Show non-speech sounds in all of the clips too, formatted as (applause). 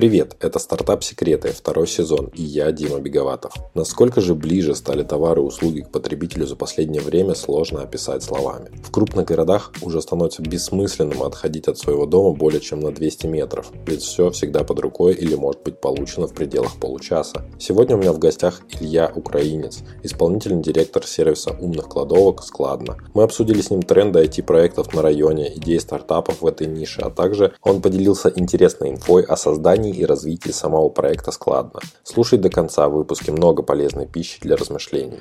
Привет, это «Стартап Секреты», второй сезон, и я, Дима Беговатов. Насколько же ближе стали товары и услуги к потребителю за последнее время, сложно описать словами. В крупных городах уже становится бессмысленным отходить от своего дома более чем на 200 метров, ведь все всегда под рукой или может быть получено в пределах получаса. Сегодня у меня в гостях Илья Украинец, исполнительный директор сервиса умных кладовок «Складно». Мы обсудили с ним тренды IT-проектов на районе, идеи стартапов в этой нише, а также он поделился интересной инфой о создании создании и развитии самого проекта складно. Слушай до конца, в выпуске много полезной пищи для размышлений.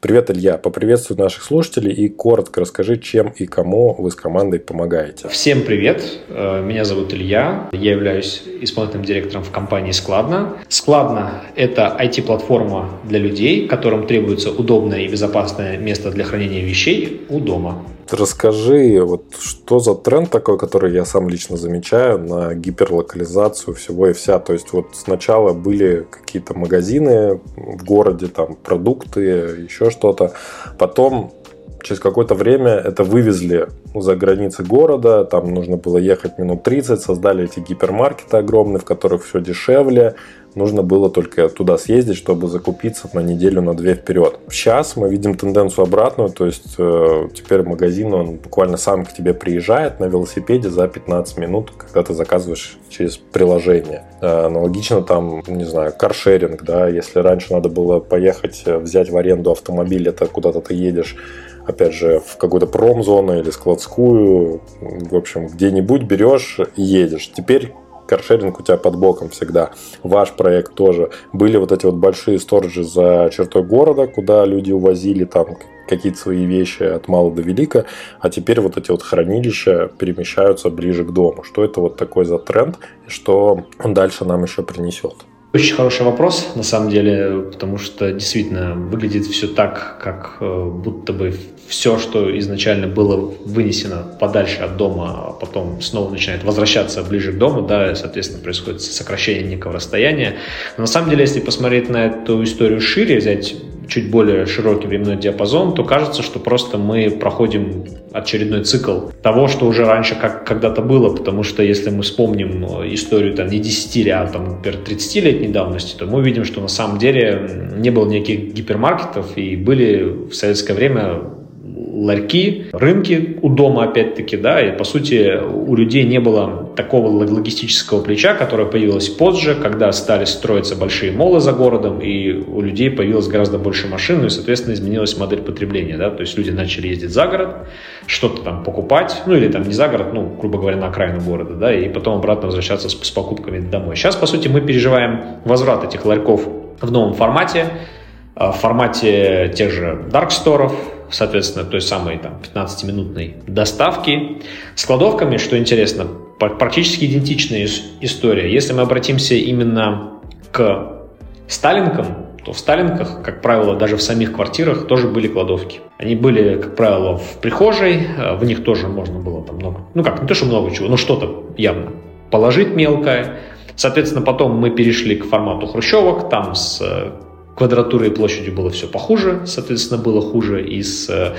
Привет, Илья. Поприветствую наших слушателей и коротко расскажи, чем и кому вы с командой помогаете. Всем привет. Э, меня зовут Илья. Я являюсь исполнительным директором в компании Складно. Складно – это IT-платформа для людей, которым требуется удобное и безопасное место для хранения вещей у дома. Расскажи, вот что за тренд такой, который я сам лично замечаю на гиперлокализацию всего и вся. То есть вот сначала были какие-то магазины в городе, там продукты, еще что-то. Потом через какое-то время это вывезли за границы города, там нужно было ехать минут 30, создали эти гипермаркеты огромные, в которых все дешевле, нужно было только туда съездить, чтобы закупиться на неделю, на две вперед. Сейчас мы видим тенденцию обратную, то есть э, теперь магазин, он буквально сам к тебе приезжает на велосипеде за 15 минут, когда ты заказываешь через приложение. Э, аналогично там, не знаю, каршеринг, да, если раньше надо было поехать, э, взять в аренду автомобиль, это куда-то ты едешь опять же, в какую-то промзону или складскую, в общем, где-нибудь берешь и едешь. Теперь каршеринг у тебя под боком всегда. Ваш проект тоже. Были вот эти вот большие сторожи за чертой города, куда люди увозили там какие-то свои вещи от мала до велика, а теперь вот эти вот хранилища перемещаются ближе к дому. Что это вот такой за тренд, что он дальше нам еще принесет? Очень хороший вопрос, на самом деле, потому что действительно выглядит все так, как э, будто бы все, что изначально было вынесено подальше от дома, а потом снова начинает возвращаться ближе к дому, да, и, соответственно, происходит сокращение некого расстояния. Но на самом деле, если посмотреть на эту историю шире, взять чуть более широкий временной диапазон, то кажется, что просто мы проходим очередной цикл того, что уже раньше как когда-то было, потому что если мы вспомним э, историю там не 10 лет, а там, например, 30-летней давности, то мы увидим, что на самом деле не было никаких гипермаркетов и были в советское время ларьки, рынки у дома, опять-таки, да, и, по сути, у людей не было такого логистического плеча, которое появилось позже, когда стали строиться большие молы за городом, и у людей появилось гораздо больше машин, и, соответственно, изменилась модель потребления, да, то есть люди начали ездить за город, что-то там покупать, ну, или там не за город, ну, грубо говоря, на окраину города, да, и потом обратно возвращаться с, с покупками домой. Сейчас, по сути, мы переживаем возврат этих ларьков в новом формате, в формате тех же dark сторов, соответственно, той самой там, 15-минутной доставки. С кладовками, что интересно, практически идентичная история. Если мы обратимся именно к сталинкам, то в сталинках, как правило, даже в самих квартирах тоже были кладовки. Они были, как правило, в прихожей, э, в них тоже можно было там много, ну как, не то, что много чего, но что-то явно положить мелкое. Соответственно, потом мы перешли к формату хрущевок, там с э, квадратурой и площадью было все похуже, соответственно, было хуже и с э,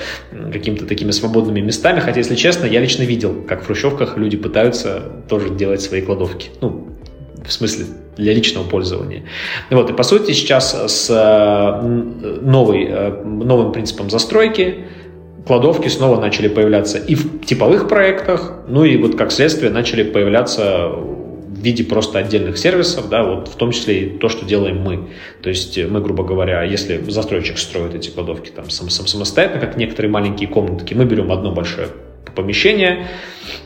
какими-то такими свободными местами. Хотя, если честно, я лично видел, как в хрущевках люди пытаются тоже делать свои кладовки. Ну, в смысле, для личного пользования. Вот, и по сути сейчас с э, новой, э, новым принципом застройки кладовки снова начали появляться и в типовых проектах, ну и вот как следствие начали появляться в виде просто отдельных сервисов, да, вот в том числе и то, что делаем мы. То есть мы, грубо говоря, если застройщик строит эти кладовки там сам, сам, самостоятельно, как некоторые маленькие комнатки, мы берем одно большое помещение,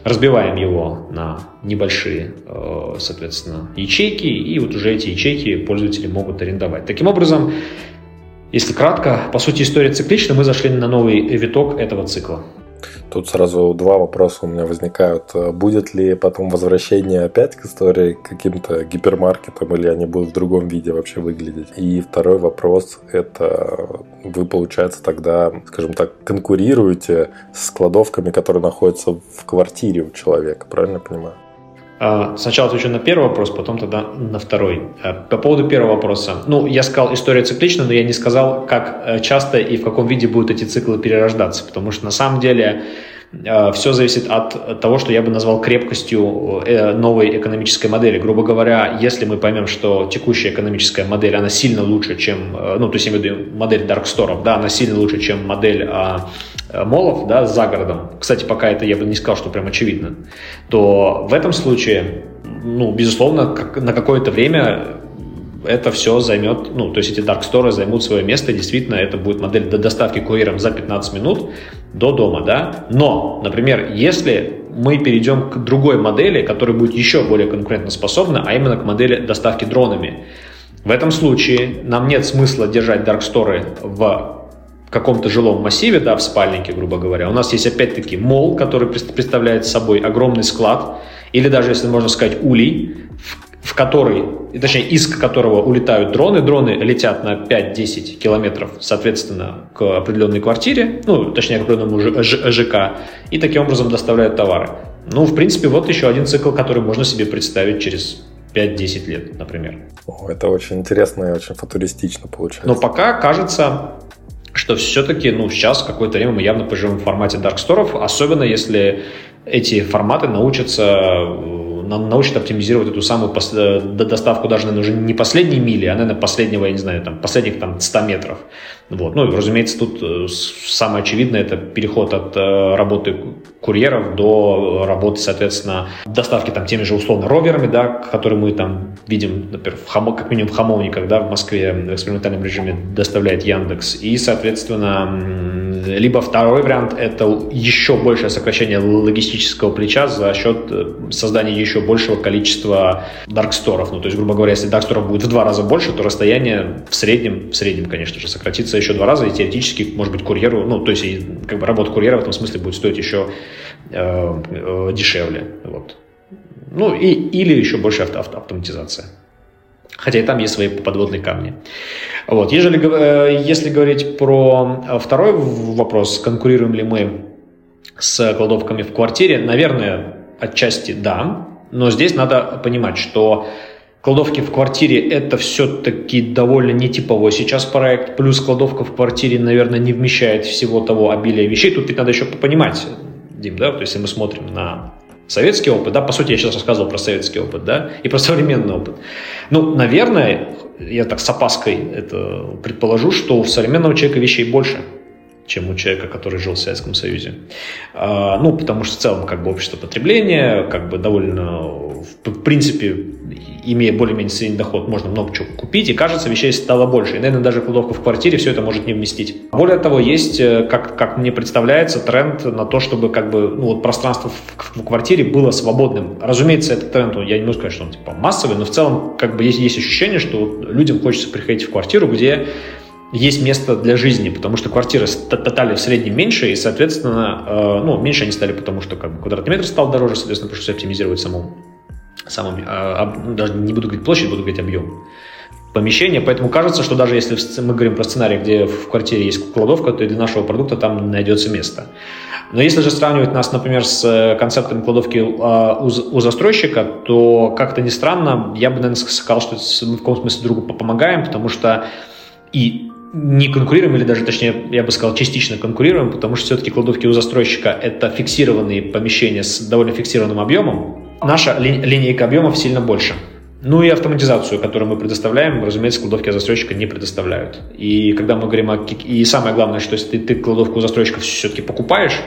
разбиваем его на небольшие, э, соответственно, ячейки, и вот уже эти ячейки пользователи могут арендовать. Таким образом, если кратко, по сути, история циклична, мы зашли на новый виток этого цикла. Тут сразу два вопроса у меня возникают. Будет ли потом возвращение опять к истории каким-то гипермаркетам, или они будут в другом виде вообще выглядеть? И второй вопрос – это вы, получается, тогда, скажем так, конкурируете с кладовками, которые находятся в квартире у человека, правильно я понимаю? А, сначала отвечу на первый вопрос, потом тогда на второй. А, по поводу первого вопроса. Ну, я сказал, история циклична, но я не сказал, как э, часто и в каком виде будут эти циклы перерождаться, потому что на самом деле э, все зависит от того, что я бы назвал крепкостью э, новой экономической модели. Грубо говоря, если мы поймем, что текущая экономическая модель, она сильно лучше, чем, ну, то есть я имею в виду модель дарксторов, да, она сильно лучше, чем модель а, молов, да, за городом. Кстати, пока это я бы не сказал, что прям очевидно. То в этом случае, ну, безусловно, как, на какое-то время это все займет, ну, то есть эти Dark Store займут свое место, действительно, это будет модель до доставки курьером за 15 минут до дома, да. Но, например, если мы перейдем к другой модели, которая будет еще более конкурентоспособна, а именно к модели доставки дронами, в этом случае нам нет смысла держать Dark Store в каком-то жилом массиве, да, в спальнике, грубо говоря. У нас есть опять-таки мол, который представляет собой огромный склад, или даже, если можно сказать, улей, который, точнее, из которого улетают дроны. Дроны летят на 5-10 километров, соответственно, к определенной квартире, ну, точнее, к определенному ЖК, и таким образом доставляют товары. Ну, в принципе, вот еще один цикл, который можно себе представить через 5-10 лет, например. О, это очень интересно и очень футуристично получается. Но пока кажется, что все-таки, ну, сейчас какое-то время мы явно поживем в формате Dark Store, особенно если эти форматы научатся научат оптимизировать эту самую э, доставку даже, наверное, уже не последней мили, а, наверное, последнего, я не знаю, там, последних там 100 метров. Вот. Ну, разумеется, тут э, самое очевидное это переход от э, работы курьеров до работы, соответственно, доставки там теми же условно роверами, да, которые мы там видим, например, в хамо, как минимум в Хамовниках, да, в Москве в экспериментальном режиме доставляет Яндекс. И, соответственно, либо второй вариант – это еще большее сокращение логистического плеча за счет создания еще большего количества дарксторов. Ну, то есть, грубо говоря, если дарксторов будет в два раза больше, то расстояние в среднем, в среднем, конечно же, сократится еще два раза, и теоретически, может быть, курьеру, ну, то есть, как бы работа курьера в этом смысле будет стоить еще э, э, дешевле. Вот. Ну, и, или еще больше авто, авто, автоматизация. Хотя и там есть свои подводные камни. Вот. Ежели, э, если говорить про второй вопрос, конкурируем ли мы с кладовками в квартире, наверное, отчасти да, но здесь надо понимать, что Кладовки в квартире – это все-таки довольно нетиповой сейчас проект. Плюс кладовка в квартире, наверное, не вмещает всего того обилия вещей. Тут ведь надо еще понимать, Дим, да, то есть если мы смотрим на советский опыт, да, по сути, я сейчас рассказывал про советский опыт, да, и про (laughs) современный опыт. Ну, наверное, я так с опаской это предположу, что у современного человека вещей больше – чем у человека, который жил в Советском Союзе. А, ну, потому что в целом как бы общество потребления, как бы довольно, в принципе, имея более-менее средний доход, можно много чего купить, и кажется, вещей стало больше. И, наверное, даже кладовка в квартире все это может не вместить. Более того, есть, э, как, как мне представляется, тренд на то, чтобы как бы, ну, вот пространство в, в квартире было свободным. Разумеется, этот тренд, я не могу сказать, что он типа массовый, но в целом как бы есть, есть ощущение, что людям хочется приходить в квартиру, где есть место для жизни, потому что квартиры стали в среднем меньше, и, соответственно, э, ну, меньше они стали, потому что как бы, квадратный метр стал дороже, соответственно, пришлось оптимизировать саму, саму э, даже не буду говорить площадь, буду говорить объем помещения, поэтому кажется, что даже если мы говорим про сценарий, где в квартире есть кладовка, то и для нашего продукта там найдется место. Но если же сравнивать нас, например, с э, концептом кладовки у, у застройщика, то как-то не странно, я бы, наверное, сказал, что мы в каком смысле другу помогаем, потому что и не конкурируем, или даже, точнее, я бы сказал, частично конкурируем, потому что все-таки кладовки у застройщика – это фиксированные помещения с довольно фиксированным объемом. Наша ли, линейка объемов сильно больше. Ну и автоматизацию, которую мы предоставляем, разумеется, кладовки у застройщика не предоставляют. И когда мы говорим о... И самое главное, что если ты, ты кладовку у застройщика все-таки покупаешь,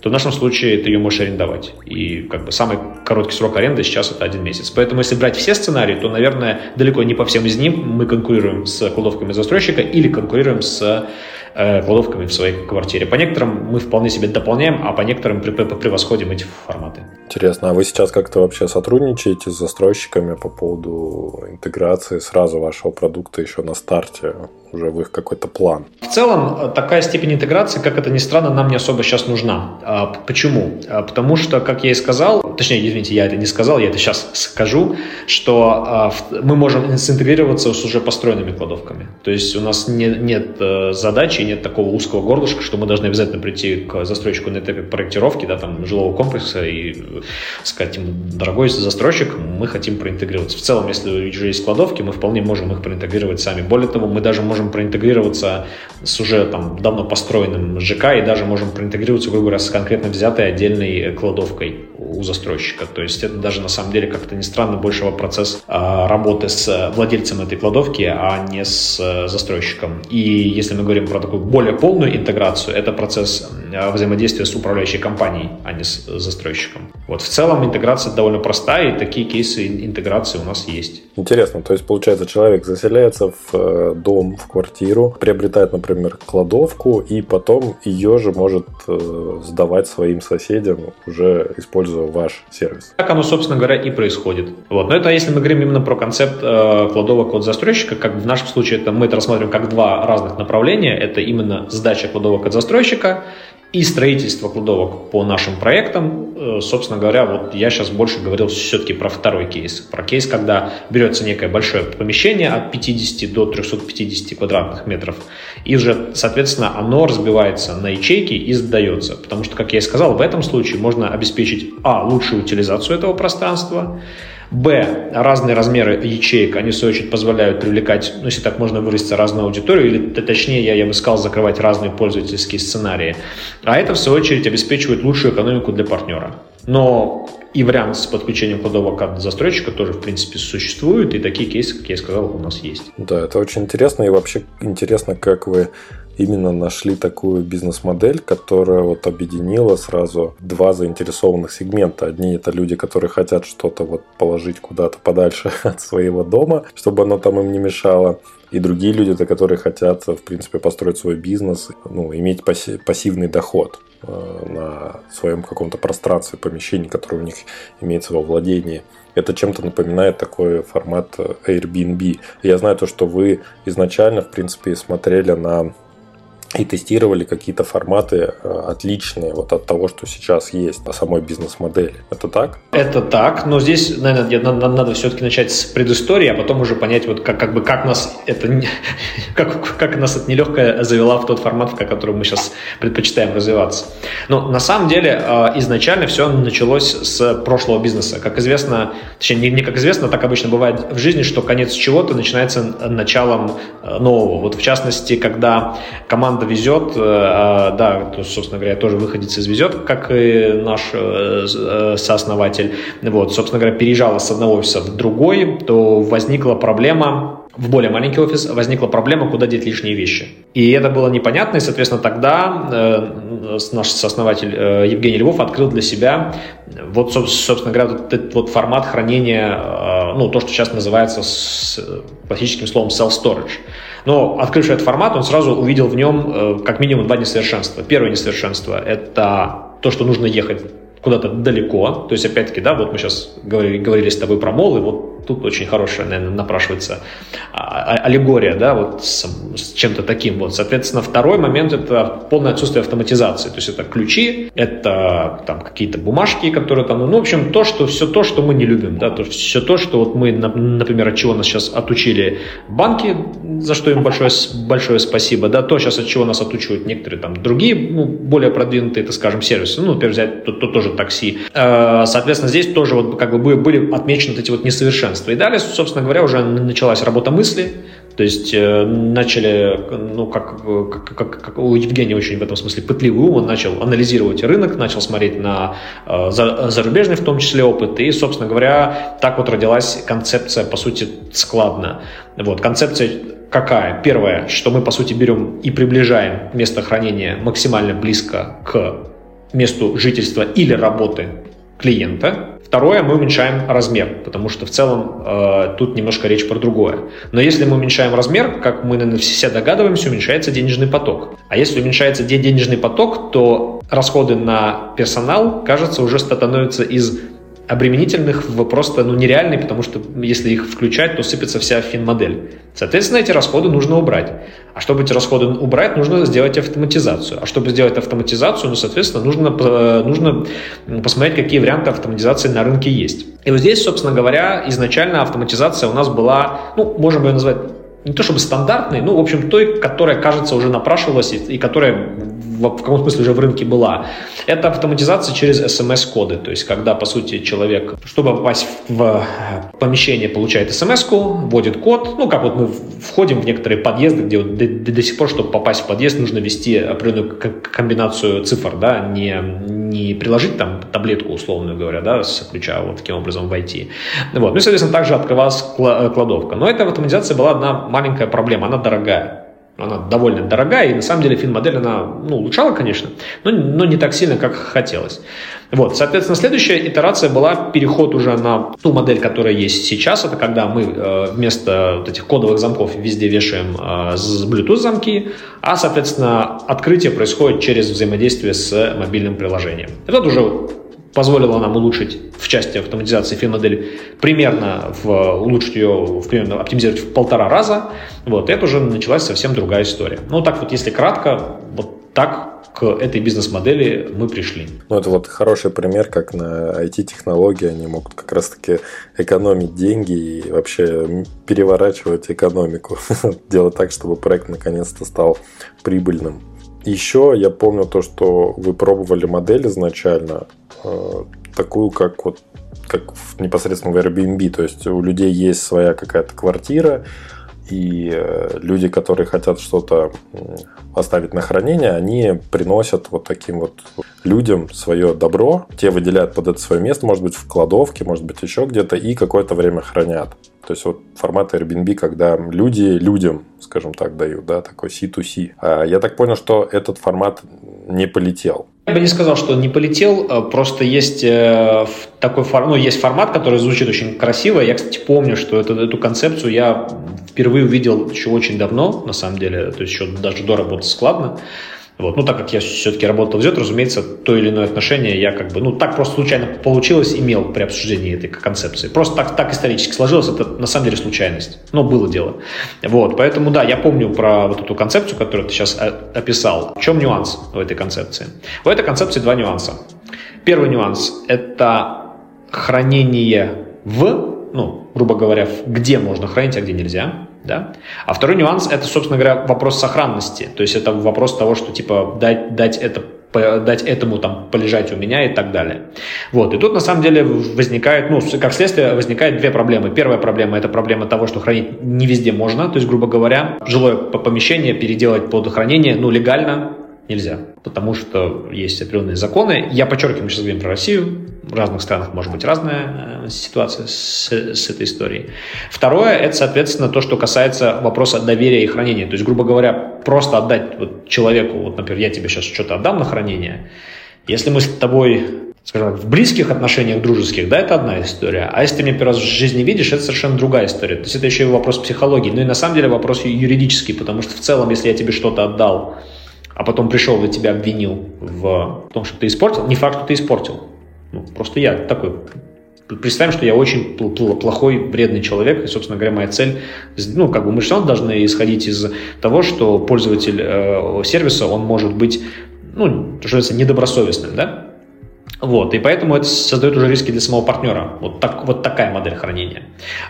то в нашем случае ты ее можешь арендовать. И как бы самый короткий срок аренды сейчас это один месяц. Поэтому если брать все сценарии, то, наверное, далеко не по всем из них мы конкурируем с кладовками застройщика или конкурируем с э, кладовками в своей квартире. По некоторым мы вполне себе дополняем, а по некоторым превосходим эти форматы. Интересно, а вы сейчас как-то вообще сотрудничаете с застройщиками по поводу интеграции сразу вашего продукта еще на старте? уже в их какой-то план. В целом, э, такая степень интеграции, как это ни странно, нам не особо сейчас нужна. А, почему? А, потому что, как я и сказал, точнее, извините, я это не сказал, я это сейчас скажу, что а, мы можем синтегрироваться с уже построенными кладовками. То есть у нас не, нет э, задачи, нет такого узкого горлышка, что мы должны обязательно прийти к застройщику на этапе проектировки, да, там, жилого комплекса и сказать ему, дорогой застройщик, мы хотим проинтегрироваться. В целом, если уже есть кладовки, мы вполне можем их проинтегрировать сами. Более того, мы даже можем проинтегрироваться с уже там давно построенным ЖК и даже можем проинтегрироваться, грубо говоря, с конкретно взятой отдельной кладовкой у застройщика. То есть это даже на самом деле как-то не странно большего процесс а, работы с владельцем этой кладовки, а не с э, застройщиком. И если мы говорим про такую более полную интеграцию, это процесс взаимодействия с управляющей компанией, а не с застройщиком. Вот в целом интеграция довольно простая, и такие кейсы интеграции у нас есть. Интересно, то есть получается человек заселяется в э, дом, в квартиру, приобретает, например, кладовку, и потом ее же может э, сдавать своим соседям, уже используя ваш сервис. Так оно, собственно говоря, и происходит. Вот. Но это если мы говорим именно про концепт э, кладовок от застройщика, как в нашем случае это мы это рассматриваем как два разных направления. Это именно сдача кладовок от застройщика и строительство кладовок по нашим проектам. Э, собственно говоря, вот я сейчас больше говорил все-таки про второй кейс. Про кейс, когда берется некое большое помещение от 50 до 350 квадратных метров, и уже, соответственно, оно разбивается на ячейки и сдается. Потому что, как я и сказал, в этом случае можно обеспечить, а, лучшую утилизацию этого пространства, Б. Разные размеры ячеек, они в свою очередь позволяют привлекать, ну, если так можно выразиться, разную аудиторию, или точнее, я, я бы сказал, закрывать разные пользовательские сценарии. А это, в свою очередь, обеспечивает лучшую экономику для партнера. Но и вариант с подключением кладовок от застройщика тоже, в принципе, существует, и такие кейсы, как я сказал, у нас есть. Да, это очень интересно, и вообще интересно, как вы именно нашли такую бизнес-модель, которая вот объединила сразу два заинтересованных сегмента. Одни это люди, которые хотят что-то вот положить куда-то подальше (laughs) от своего дома, чтобы оно там им не мешало. И другие люди, это которые хотят, в принципе, построить свой бизнес, ну, иметь пассивный доход на своем каком-то пространстве, помещении, которое у них имеется во владении. Это чем-то напоминает такой формат Airbnb. Я знаю то, что вы изначально, в принципе, смотрели на и тестировали какие-то форматы э, отличные вот от того, что сейчас есть на самой бизнес-модели. Это так? Это так, но здесь, наверное, надо, надо все-таки начать с предыстории, а потом уже понять, вот как, как бы как нас это (laughs) как, как нас это нелегкая завела в тот формат, в котором мы сейчас предпочитаем развиваться. Но на самом деле э, изначально все началось с прошлого бизнеса. Как известно, точнее, не, не как известно, так обычно бывает в жизни, что конец чего-то начинается началом э, нового. Вот в частности, когда команда команда везет, э, а, да, то, собственно говоря, тоже выходец из везет, как и наш э, э, сооснователь. Вот, собственно говоря, переезжала с одного офиса в другой, то возникла проблема в более маленький офис возникла проблема, куда деть лишние вещи. И это было непонятно, и, соответственно, тогда э, наш сооснователь э, Евгений Львов открыл для себя вот, собственно говоря, вот этот вот формат хранения, э, ну, то, что сейчас называется с классическим словом self-storage. Но, открывший этот формат, он сразу увидел в нем э, как минимум два несовершенства. Первое несовершенство – это то, что нужно ехать куда-то далеко. То есть, опять-таки, да, вот мы сейчас говорили, говорили с тобой про мол, и вот тут очень хорошая, наверное, напрашивается а, а, аллегория, да, вот с, с чем-то таким. Вот, соответственно, второй момент – это полное отсутствие автоматизации. То есть, это ключи, это там какие-то бумажки, которые там, ну, в общем, то, что, все то, что мы не любим, да, то, все то, что вот мы, например, от чего нас сейчас отучили банки, за что им большое, большое спасибо, да, то сейчас от чего нас отучивают некоторые там другие, ну, более продвинутые, так скажем, сервисы, ну, например, взять то, то, тоже такси. Э, соответственно, здесь тоже вот как бы были отмечены вот эти вот несовершенства. И далее, собственно говоря, уже началась работа мысли, то есть э, начали, ну, как, как, как, как у Евгения очень в этом смысле пытливый ум, он начал анализировать рынок, начал смотреть на э, за, зарубежный в том числе опыт, и, собственно говоря, так вот родилась концепция, по сути, складная. Вот, концепция какая? Первое, что мы, по сути, берем и приближаем место хранения максимально близко к месту жительства или работы клиента. Второе, мы уменьшаем размер, потому что в целом э, тут немножко речь про другое. Но если мы уменьшаем размер, как мы наверное, все догадываемся, уменьшается денежный поток. А если уменьшается денежный поток, то расходы на персонал, кажется, уже становятся из обременительных просто ну, нереальный, потому что если их включать, то сыпется вся фин-модель. Соответственно, эти расходы нужно убрать. А чтобы эти расходы убрать, нужно сделать автоматизацию. А чтобы сделать автоматизацию, ну, соответственно, нужно, нужно посмотреть, какие варианты автоматизации на рынке есть. И вот здесь, собственно говоря, изначально автоматизация у нас была, ну, можем ее назвать не то чтобы стандартной, ну, в общем, той, которая, кажется, уже напрашивалась и которая в, каком смысле уже в рынке была. Это автоматизация через смс-коды. То есть, когда, по сути, человек, чтобы попасть в помещение, получает смс-ку, вводит код. Ну, как вот мы входим в некоторые подъезды, где вот до, до, до сих пор, чтобы попасть в подъезд, нужно ввести определенную комбинацию цифр, да, не, не приложить там таблетку, условно говоря, да, с ключа вот таким образом войти. Вот. Ну и, соответственно, также открывалась кладовка. Но эта автоматизация была одна маленькая проблема, она дорогая. Она довольно дорогая, и на самом деле фин-модель она ну, улучшала, конечно, но, но не так сильно, как хотелось. Вот, соответственно, следующая итерация была переход уже на ту модель, которая есть сейчас. Это когда мы э, вместо вот этих кодовых замков везде вешаем э, Bluetooth замки, а, соответственно, открытие происходит через взаимодействие с мобильным приложением. Это уже позволило нам улучшить в части автоматизации фин-модели примерно в, улучшить ее, в, примерно оптимизировать в полтора раза. Вот, это уже началась совсем другая история. Ну, так вот, если кратко, вот так к этой бизнес-модели мы пришли. Ну, это вот хороший пример, как на IT-технологии они могут как раз-таки экономить деньги и вообще переворачивать экономику. (laughs) Делать так, чтобы проект наконец-то стал прибыльным. Еще я помню то, что вы пробовали модель изначально, э, такую, как вот как непосредственно в Airbnb. То есть у людей есть своя какая-то квартира, и э, люди, которые хотят что-то оставить на хранение, они приносят вот таким вот людям свое добро, те выделяют под это свое место, может быть, в кладовке, может быть, еще где-то, и какое-то время хранят. То есть вот формат Airbnb, когда люди людям, скажем так, дают, да, такой C2C. А я так понял, что этот формат не полетел. Я бы не сказал, что не полетел, а просто есть э, такой формат, ну, есть формат, который звучит очень красиво. Я, кстати, помню, что эту, эту концепцию я впервые увидел еще очень давно, на самом деле, то есть еще даже до работы складно. Вот. Ну, так как я все-таки работал в ZET, разумеется, то или иное отношение я как бы, ну, так просто случайно получилось, имел при обсуждении этой концепции. Просто так, так исторически сложилось, это на самом деле случайность. Но было дело. Вот, поэтому, да, я помню про вот эту концепцию, которую ты сейчас описал. В чем нюанс в этой концепции? В этой концепции два нюанса. Первый нюанс – это хранение в, ну, грубо говоря, где можно хранить, а где нельзя. Да? А второй нюанс – это, собственно говоря, вопрос сохранности. То есть это вопрос того, что типа дать, дать это дать этому там полежать у меня и так далее. Вот. И тут на самом деле возникает, ну, как следствие, возникает две проблемы. Первая проблема – это проблема того, что хранить не везде можно. То есть, грубо говоря, жилое помещение переделать под хранение, ну, легально нельзя, потому что есть определенные законы. Я подчеркиваю, мы сейчас говорим про Россию, в разных странах может быть разная э, ситуация с, с этой историей. Второе, это, соответственно, то, что касается вопроса доверия и хранения. То есть, грубо говоря, просто отдать вот человеку, вот, например, я тебе сейчас что-то отдам на хранение, если мы с тобой скажем так, в близких отношениях, дружеских, да, это одна история. А если ты меня первый раз в жизни видишь, это совершенно другая история. То есть это еще и вопрос психологии. Ну и на самом деле вопрос юридический, потому что в целом, если я тебе что-то отдал, а потом пришел и тебя обвинил в том, что ты испортил, не факт, что ты испортил. Ну, просто я такой. Представим, что я очень плохой, вредный человек, и, собственно говоря, моя цель, ну, как бы мы же все должны исходить из того, что пользователь э, сервиса, он может быть, ну, что называется, недобросовестным, да? Вот, и поэтому это создает уже риски для самого партнера. Вот, так, вот такая модель хранения.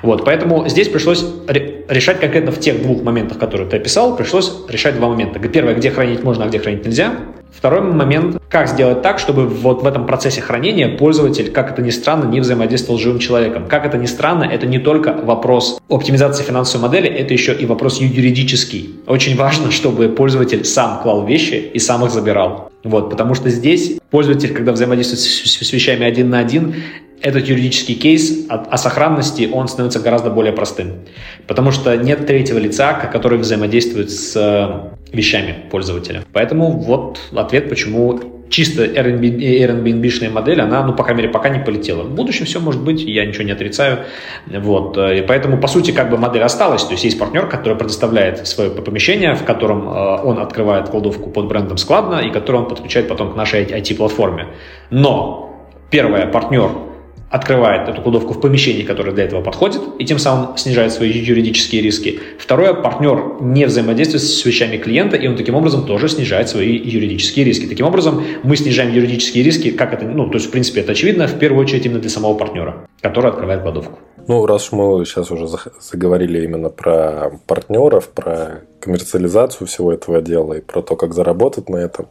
Вот, поэтому здесь пришлось решать конкретно в тех двух моментах, которые ты описал, пришлось решать два момента. Первое, где хранить можно, а где хранить нельзя. Второй момент, как сделать так, чтобы вот в этом процессе хранения пользователь, как это ни странно, не взаимодействовал с живым человеком. Как это ни странно, это не только вопрос оптимизации финансовой модели, это еще и вопрос юридический. Очень важно, чтобы пользователь сам клал вещи и сам их забирал. Вот, потому что здесь пользователь, когда взаимодействует с, вещами один на один, этот юридический кейс о, о сохранности, он становится гораздо более простым. Потому что нет третьего лица, который взаимодействует с вещами пользователя. Поэтому вот ответ, почему чисто Airbnb-шная модель, она, ну, по крайней мере, пока не полетела. В будущем все может быть, я ничего не отрицаю. Вот. И поэтому, по сути, как бы модель осталась. То есть есть партнер, который предоставляет свое помещение, в котором э, он открывает кладовку под брендом складно, и который он подключает потом к нашей IT-платформе. Но первое, партнер открывает эту кладовку в помещении, которое для этого подходит, и тем самым снижает свои юридические риски. Второе, партнер не взаимодействует с вещами клиента, и он таким образом тоже снижает свои юридические риски. Таким образом, мы снижаем юридические риски, как это, ну, то есть, в принципе, это очевидно, в первую очередь именно для самого партнера, который открывает кладовку. Ну, раз мы сейчас уже заговорили именно про партнеров, про коммерциализацию всего этого дела и про то, как заработать на этом,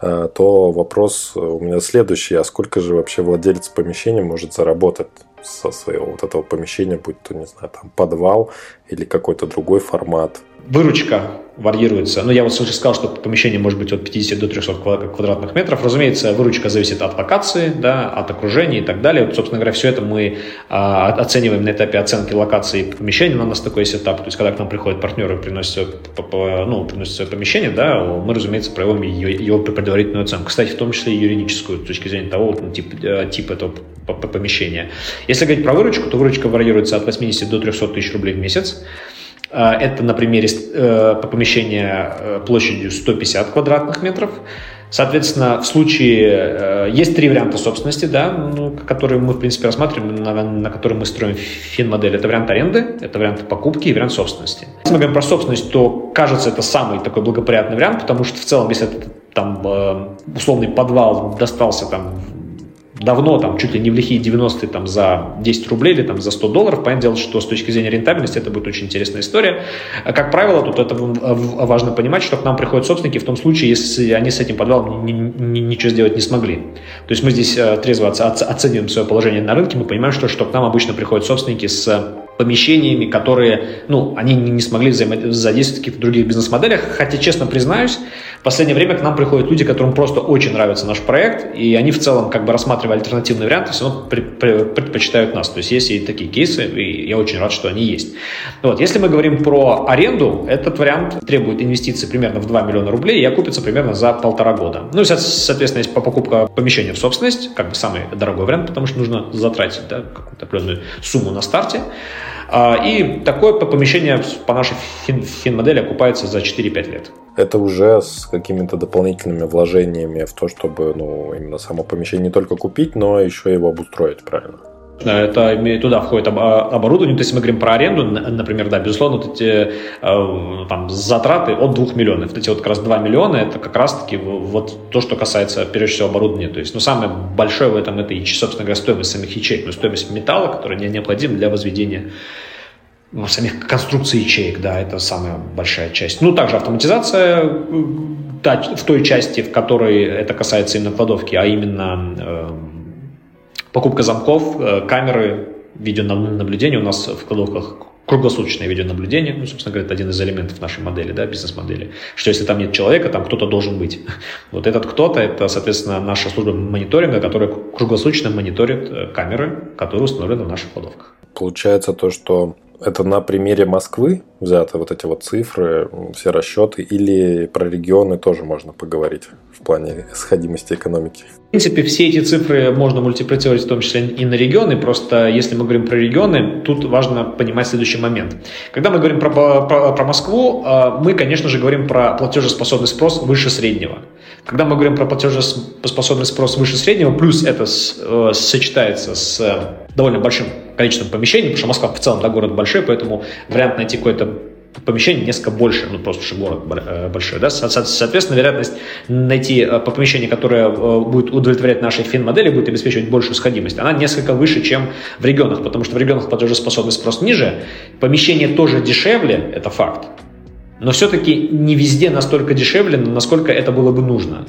э, то вопрос у меня следующий. А сколько же вообще владелец помещения может заработать со своего вот этого помещения, будь то, не знаю, там подвал или какой-то другой формат? Выручка варьируется. Ну, я вот сказал, что помещение может быть от 50 до 300 квадратных метров. Разумеется, выручка зависит от локации, да, от окружения и так далее. Вот, собственно говоря, все это мы а, оцениваем на этапе оценки локации помещения. У нас такой сетап. То есть, когда к нам приходят партнеры, приносят, ну, приносят свое помещение, да, мы, разумеется, проводим его, его предварительную оценку. Кстати, в том числе и юридическую, с точки зрения того, ну, тип, э, тип этого помещения. Если говорить про выручку, то выручка варьируется от 80 до 300 тысяч рублей в месяц. А, это на примере э, помещения э, площадью 150 квадратных метров. Соответственно, в случае э, есть три варианта собственности, да, ну, которые мы, в принципе, рассматриваем, на, на которые мы строим фин-модель. Это вариант аренды, это вариант покупки и вариант собственности. Если мы говорим про собственность, то, кажется, это самый такой благоприятный вариант, потому что в целом, если это там условный подвал достался там давно, там, чуть ли не в лихие 90-е, там, за 10 рублей или там, за 100 долларов. Понятное дело, что с точки зрения рентабельности это будет очень интересная история. А как правило, тут это важно понимать, что к нам приходят собственники в том случае, если они с этим подвалом ничего сделать не смогли. То есть мы здесь э, трезво оцениваем свое положение на рынке, мы понимаем, что, что к нам обычно приходят собственники с помещениями, которые, ну, они не смогли взаимодействовать в каких-то других бизнес-моделях. Хотя, честно признаюсь, в последнее время к нам приходят люди, которым просто очень нравится наш проект, и они в целом, как бы рассматривая альтернативные варианты, все равно предпочитают нас. То есть есть и такие кейсы, и я очень рад, что они есть. Вот. Если мы говорим про аренду, этот вариант требует инвестиций примерно в 2 миллиона рублей и окупится примерно за полтора года. Ну, соответственно, есть покупка помещения в собственность, как бы самый дорогой вариант, потому что нужно затратить да, какую-то определенную сумму на старте. А, и такое помещение по нашей фин-модели окупается за 4-5 лет. Это уже с какими-то дополнительными вложениями в то, чтобы ну, именно само помещение не только купить, но еще его обустроить правильно. Это туда входит оборудование. То есть мы говорим про аренду, например, да, безусловно, вот эти э, там, затраты от 2 миллионов. Вот эти вот как раз 2 миллиона, это как раз-таки вот то, что касается, прежде всего, оборудования. То есть, ну, самое большое в этом это, и, собственно говоря, стоимость самих ячеек, ну, стоимость металла, которая необходима для возведения ну, самих конструкций ячеек, да, это самая большая часть. Ну, также автоматизация в той части, в которой это касается именно кладовки, а именно э, покупка замков, э, камеры, видеонаблюдения. У нас в кладовках круглосуточное видеонаблюдение, ну, собственно говоря, это один из элементов нашей модели, да, бизнес-модели, что если там нет человека, там кто-то должен быть. (laughs) Вот этот кто-то, это, соответственно, наша служба мониторинга, которая круглосуточно мониторит э, камеры, которые установлены в наших кладовках. Получается то, что это на примере Москвы взяты вот эти вот цифры, все расчеты, или про регионы тоже можно поговорить в плане сходимости экономики? В принципе, все эти цифры можно мультиплицировать в том числе и на регионы, просто если мы говорим про регионы, тут важно понимать следующий момент. Когда мы говорим про, про, про Москву, а, мы, конечно же, говорим про платежеспособный спрос выше среднего. Когда мы говорим про платежеспособный спрос выше среднего, плюс это с, э, сочетается с довольно большим количеством помещений, потому что Москва в целом, да, город большой, поэтому вариант найти какое-то помещение несколько больше, ну просто что город э, большой, да, соответственно, вероятность найти э, помещение, которое э, будет удовлетворять нашей фин-модели, будет обеспечивать большую сходимость, она несколько выше, чем в регионах, потому что в регионах платежеспособный спрос ниже, помещение тоже дешевле, это факт, но все-таки не везде настолько дешевле, насколько это было бы нужно.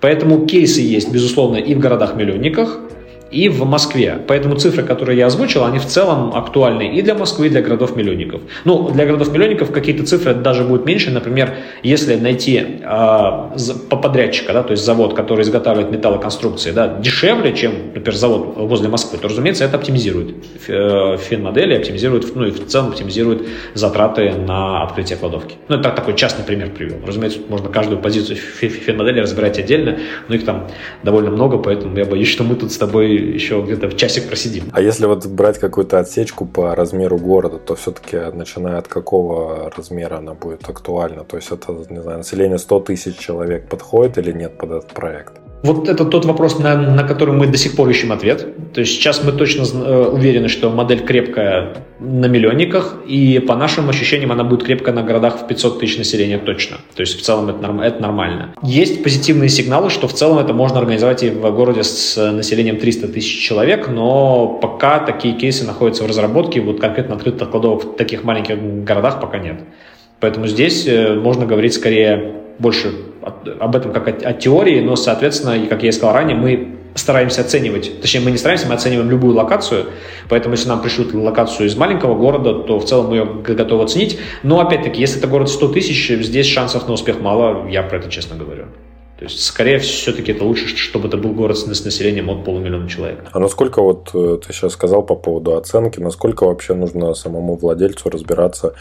Поэтому кейсы есть, безусловно, и в городах-миллионниках, и в Москве. Поэтому цифры, которые я озвучил, они в целом актуальны и для Москвы, и для городов-миллионников. Ну, для городов-миллионников какие-то цифры даже будут меньше. Например, если найти э, подрядчика, да, то есть завод, который изготавливает металлоконструкции, да, дешевле, чем, например, завод возле Москвы, то, разумеется, это оптимизирует э, фин-модели, оптимизирует, ну и в целом оптимизирует затраты на открытие кладовки. Ну, это такой частный пример привел. Разумеется, можно каждую позицию фин-модели разбирать отдельно, но их там довольно много, поэтому я боюсь, что мы тут с тобой еще где-то в часик просидим. А если вот брать какую-то отсечку по размеру города, то все-таки начиная от какого размера она будет актуальна? То есть это, не знаю, население 100 тысяч человек подходит или нет под этот проект? Вот это тот вопрос, на, на который мы до сих пор ищем ответ. То есть сейчас мы точно э, уверены, что модель крепкая на миллионниках, и по нашим ощущениям она будет крепкая на городах в 500 тысяч населения точно. То есть в целом это, норм, это нормально. Есть позитивные сигналы, что в целом это можно организовать и в городе с населением 300 тысяч человек, но пока такие кейсы находятся в разработке, вот конкретно открытых кладовок в таких маленьких городах пока нет. Поэтому здесь э, можно говорить скорее больше об этом как о, о теории, но, соответственно, и как я и сказал ранее, мы стараемся оценивать, точнее, мы не стараемся, мы оцениваем любую локацию, поэтому если нам пришлют локацию из маленького города, то в целом мы ее готовы оценить, но, опять-таки, если это город 100 тысяч, здесь шансов на успех мало, я про это честно говорю. То есть, скорее все-таки это лучше, чтобы это был город с населением от полумиллиона человек. А насколько вот э, ты сейчас сказал по поводу оценки, насколько вообще нужно самому владельцу разбираться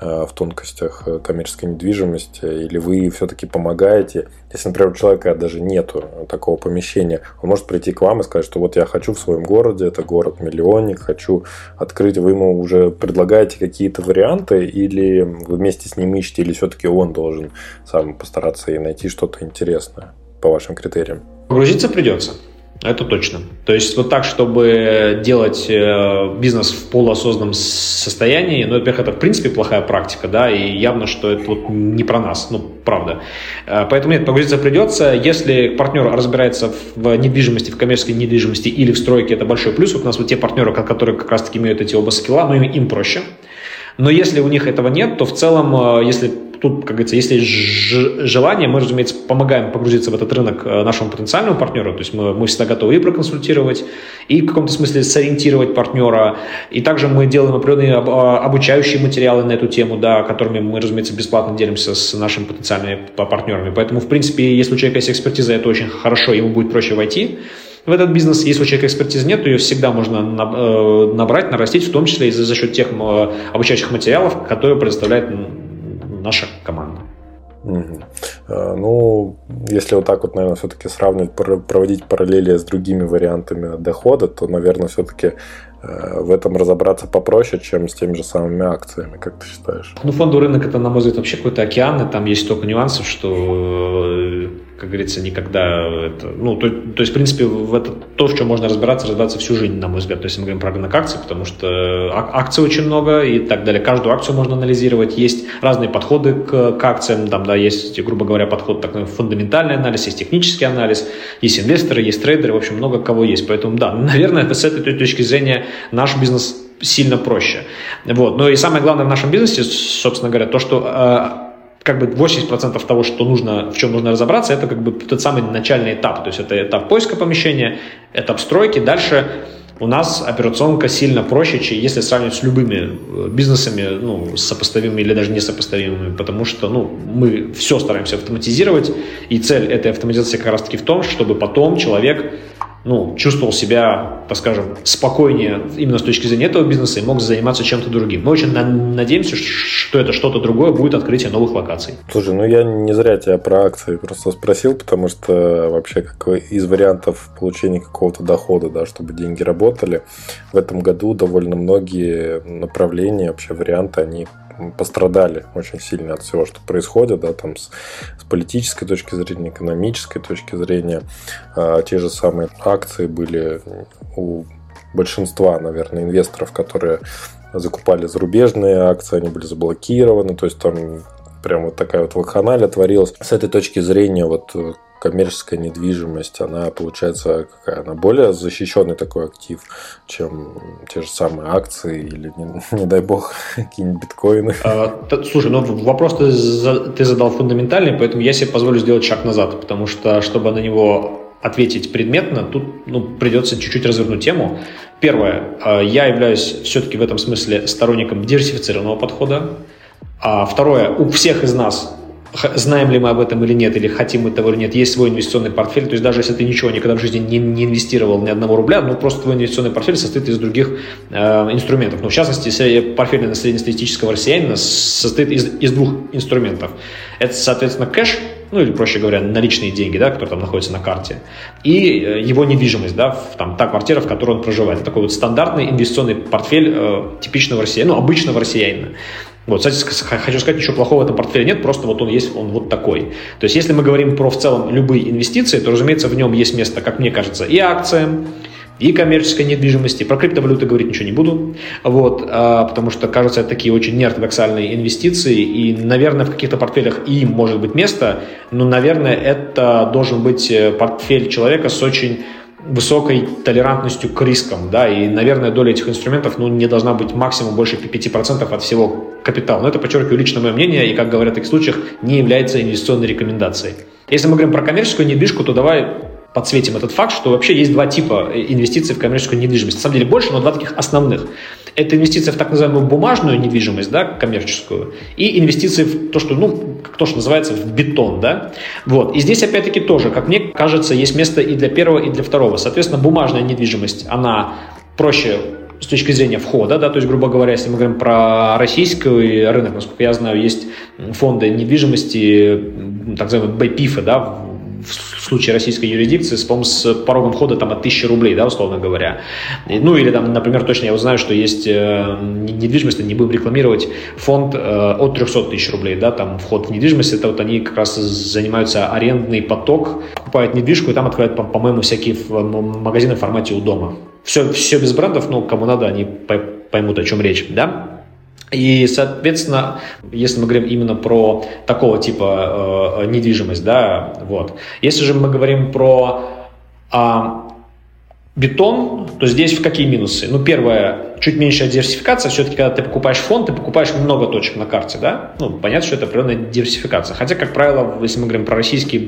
в тонкостях э, коммерческой недвижимости, или вы все-таки помогаете, если, например, у человека даже нету такого помещения, он может прийти к вам и сказать, что вот я хочу в своем городе, это город-миллионник, хочу открыть, вы ему уже предлагаете какие-то варианты, или вы вместе с ним ищете, или все-таки он должен сам постараться и найти что-то интересное по вашим критериям? Погрузиться придется. Это точно. То есть вот так, чтобы делать э, бизнес в полуосознанном состоянии, ну, во-первых, это в принципе плохая практика, да, и явно, что это вот не про нас, ну, правда. Э, поэтому нет, погрузиться придется. Если партнер разбирается в недвижимости, в коммерческой недвижимости или в стройке, это большой плюс. Вот у нас вот те партнеры, которые как раз-таки имеют эти оба скилла, ну, им, им проще. Но если у них этого нет, то в целом, э, если тут, как говорится, если есть желание, мы, разумеется, помогаем погрузиться в этот рынок э, нашему потенциальному партнеру, то есть мы, мы всегда готовы и проконсультировать, и в каком-то смысле сориентировать партнера, и также мы делаем определенные а, обучающие материалы на эту тему, да, которыми мы, разумеется, бесплатно делимся с нашими потенциальными партнерами. Поэтому, в принципе, если у человека есть экспертиза, это очень хорошо, ему будет проще войти в этот бизнес. Если у человека экспертизы нет, то ее всегда можно э, набрать, нарастить, в том числе и за счет тех э, обучающих материалов, которые предоставляет наша команда. Угу. Ну, если вот так вот, наверное, все-таки сравнивать, проводить параллели с другими вариантами дохода, то, наверное, все-таки э, в этом разобраться попроще, чем с теми же самыми акциями, как ты считаешь? Ну, фондовый рынок это, на мой взгляд, вообще какой-то океан, и там есть столько нюансов, что э, как говорится, никогда это, ну, то, то есть, в принципе, в это то, в чем можно разбираться, разбираться всю жизнь, на мой взгляд, то есть мы говорим про рынок акций, потому что акций очень много и так далее, каждую акцию можно анализировать, есть разные подходы к, к акциям, там, да, есть, грубо говоря, подход такой фундаментальный анализ, есть технический анализ, есть инвесторы, есть трейдеры, в общем, много кого есть, поэтому, да, (laughs) наверное, с этой точки зрения наш бизнес сильно проще. Вот. Но и самое главное в нашем бизнесе, собственно говоря, то, что э, как бы 80% того, что нужно, в чем нужно разобраться, это как бы тот самый начальный этап. То есть это этап поиска помещения, этап стройки. Дальше у нас операционка сильно проще, чем если сравнивать с любыми э, бизнесами, ну, сопоставимыми или даже несопоставимыми, потому что, ну, мы все стараемся автоматизировать, и цель этой автоматизации как раз-таки в том, чтобы потом человек ну, чувствовал себя, так скажем, спокойнее именно с точки зрения этого бизнеса и мог заниматься чем-то другим. Мы очень надеемся, что это что-то другое будет открытие новых локаций. Слушай, ну я не зря тебя про акции просто спросил, потому что вообще как из вариантов получения какого-то дохода, да, чтобы деньги работали, в этом году довольно многие направления, вообще варианты, они пострадали очень сильно от всего, что происходит, да, там с, с политической точки зрения, экономической точки зрения. А, те же самые акции были у большинства, наверное, инвесторов, которые закупали зарубежные акции, они были заблокированы, то есть там прям вот такая вот вакханалия творилась. С этой точки зрения вот коммерческая недвижимость, она получается какая? Она более защищенный такой актив, чем те же самые акции или, не, (laughs) не дай бог, (laughs) какие-нибудь биткоины. А, слушай, ну вопрос ты, ты задал фундаментальный, поэтому я себе позволю сделать шаг назад, потому что, чтобы на него ответить предметно, тут ну, придется чуть-чуть развернуть тему. Первое, а, я являюсь все-таки в этом смысле сторонником диверсифицированного подхода. А второе, у всех из нас знаем ли мы об этом или нет, или хотим мы того или нет, есть свой инвестиционный портфель, то есть даже если ты ничего никогда в жизни не, не инвестировал ни одного рубля, ну просто твой инвестиционный портфель состоит из других э, инструментов. Ну, в частности, портфель на среднестатистического россиянина состоит из, из двух инструментов. Это, соответственно, кэш, ну или, проще говоря, наличные деньги, да, которые там находятся на карте, и э, его недвижимость, да, там, та квартира, в которой он проживает. Такой вот стандартный инвестиционный портфель э, типичного россиянина, ну, обычного россиянина. Вот, кстати, хочу сказать, ничего плохого в этом портфеле нет, просто вот он есть, он вот такой. То есть, если мы говорим про в целом любые инвестиции, то, разумеется, в нем есть место, как мне кажется, и акциям, и коммерческой недвижимости. Про криптовалюты говорить ничего не буду, вот, а, потому что, кажется, это такие очень неортодоксальные инвестиции, и, наверное, в каких-то портфелях и им может быть место, но, наверное, это должен быть э, портфель человека с очень высокой толерантностью к рискам, да, и, наверное, доля этих инструментов, ну, не должна быть максимум больше 5% от всего капитала. Но это, подчеркиваю, лично мое мнение, и, как говорят в таких случаях, не является инвестиционной рекомендацией. Если мы говорим про коммерческую недвижку, то давай подсветим этот факт, что вообще есть два типа инвестиций в коммерческую недвижимость. На самом деле больше, но два таких основных. Это инвестиция в так называемую бумажную недвижимость, да, коммерческую, и инвестиции в то, что, ну, то, что называется в бетон, да. Вот. И здесь, опять-таки, тоже, как мне кажется, есть место и для первого, и для второго. Соответственно, бумажная недвижимость, она проще с точки зрения входа, да, то есть, грубо говоря, если мы говорим про российский рынок, насколько я знаю, есть фонды недвижимости, так называемые БПИФы, да, в случае российской юрисдикции, по с порогом входа там от 1000 рублей, да, условно говоря. Ну, или там, например, точно я узнаю, что есть э, недвижимость, не будем рекламировать, фонд э, от 300 тысяч рублей, да, там вход в недвижимость, это вот они как раз занимаются арендный поток, покупают недвижку и там открывают, по-моему, всякие магазины в формате у дома. Все, все без брендов, но кому надо, они поймут, о чем речь, да. И, соответственно, если мы говорим именно про такого типа э, недвижимость, да, вот. Если же мы говорим про э, бетон, то здесь в какие минусы? Ну, первое, чуть меньшая диверсификация. Все-таки, когда ты покупаешь фонд, ты покупаешь много точек на карте, да? Ну, понятно, что это определенная диверсификация. Хотя, как правило, если мы говорим про российский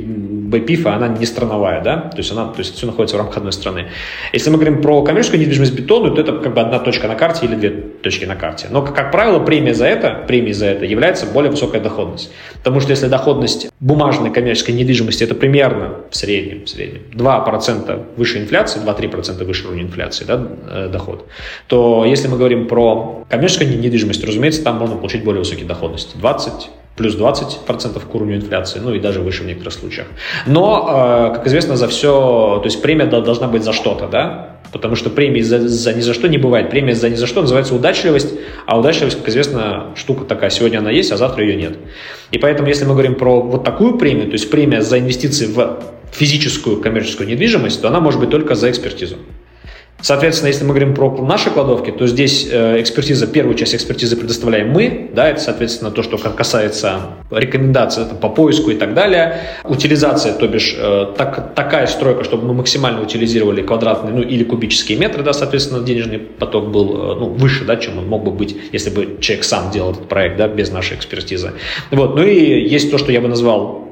БПИФа, она не страновая, да, то есть она, то есть все находится в рамках одной страны. Если мы говорим про коммерческую недвижимость бетонную, то это как бы одна точка на карте или две точки на карте. Но, как правило, премия за это, премия за это является более высокая доходность. Потому что если доходность бумажной коммерческой недвижимости это примерно в среднем, в среднем 2% выше инфляции, 2-3% выше уровня инфляции, да, э, доход, то если мы говорим про коммерческую недвижимость, разумеется, там можно получить более высокие доходности. 20 плюс 20% к уровню инфляции, ну и даже выше в некоторых случаях. Но, э, как известно, за все, то есть премия должна быть за что-то, да, потому что премии за, за ни за что не бывает. Премия за ни за что называется удачливость, а удачливость, как известно, штука такая, сегодня она есть, а завтра ее нет. И поэтому, если мы говорим про вот такую премию, то есть премия за инвестиции в физическую коммерческую недвижимость, то она может быть только за экспертизу. Соответственно, если мы говорим про наши кладовки, то здесь э, экспертиза, первую часть экспертизы предоставляем мы, да, это, соответственно, то, что касается рекомендаций это по поиску и так далее. Утилизация, то бишь э, так, такая стройка, чтобы мы максимально утилизировали квадратные, ну, или кубические метры, да, соответственно, денежный поток был, э, ну, выше, да, чем он мог бы быть, если бы человек сам делал этот проект, да, без нашей экспертизы. Вот, ну и есть то, что я бы назвал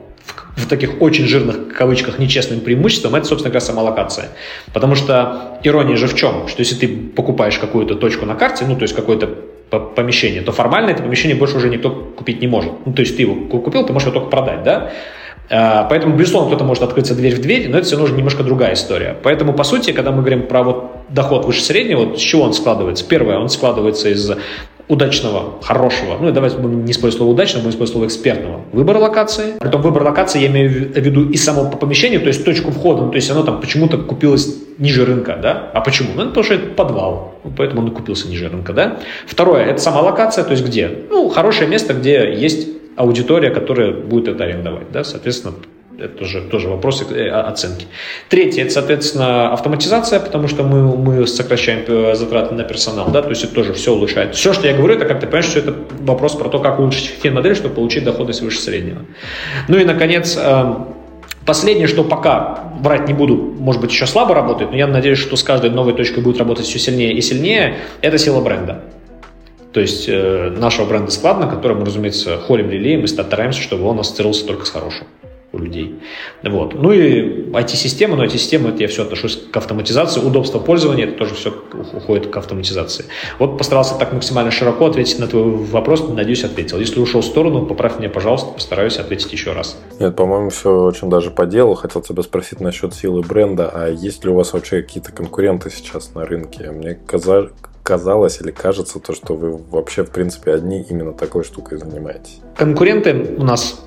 в таких очень жирных кавычках нечестным преимуществом, это, собственно говоря, сама локация. Потому что ирония же в чем? Что если ты покупаешь какую-то точку на карте, ну, то есть какое-то помещение, то формально это помещение больше уже никто купить не может. Ну, то есть ты его купил, ты можешь его только продать, да? А, поэтому, безусловно, кто-то может открыться дверь в дверь, но это все нужно немножко другая история. Поэтому, по сути, когда мы говорим про вот доход выше среднего, вот с чего он складывается? Первое, он складывается из удачного, хорошего, ну, давайте будем не использовать слово удачного, будем использовать слово экспертного, выбора локации. Притом выбор локации я имею в виду и само помещение, то есть точку входа, ну, то есть оно там почему-то купилось ниже рынка, да? А почему? Ну, потому что это подвал, поэтому он купился ниже рынка, да? Второе, это сама локация, то есть где? Ну, хорошее место, где есть аудитория, которая будет это арендовать, да, соответственно, это тоже, тоже вопросы э, оценки. Третье, это, соответственно, автоматизация, потому что мы, мы сокращаем э, затраты на персонал, да, то есть это тоже все улучшает. Все, что я говорю, это, как ты понимаешь, что это вопрос про то, как улучшить фин-модель, чтобы получить доходность выше среднего. Ну и, наконец, э, Последнее, что пока брать не буду, может быть, еще слабо работает, но я надеюсь, что с каждой новой точкой будет работать все сильнее и сильнее, это сила бренда. То есть нашего бренда складно, который мы, разумеется, холим, лелеем и стараемся, чтобы он ассоциировался только с хорошим у людей. Вот. Ну и IT-система, но IT-система, это я все отношусь к автоматизации, удобство пользования, это тоже все уходит к автоматизации. Вот постарался так максимально широко ответить на твой вопрос, надеюсь, ответил. Если ушел в сторону, поправь меня, пожалуйста, постараюсь ответить еще раз. Нет, по-моему, все очень даже по делу. Хотел тебя спросить насчет силы бренда, а есть ли у вас вообще какие-то конкуренты сейчас на рынке? Мне казалось, казалось или кажется то, что вы вообще, в принципе, одни именно такой штукой занимаетесь? Конкуренты у нас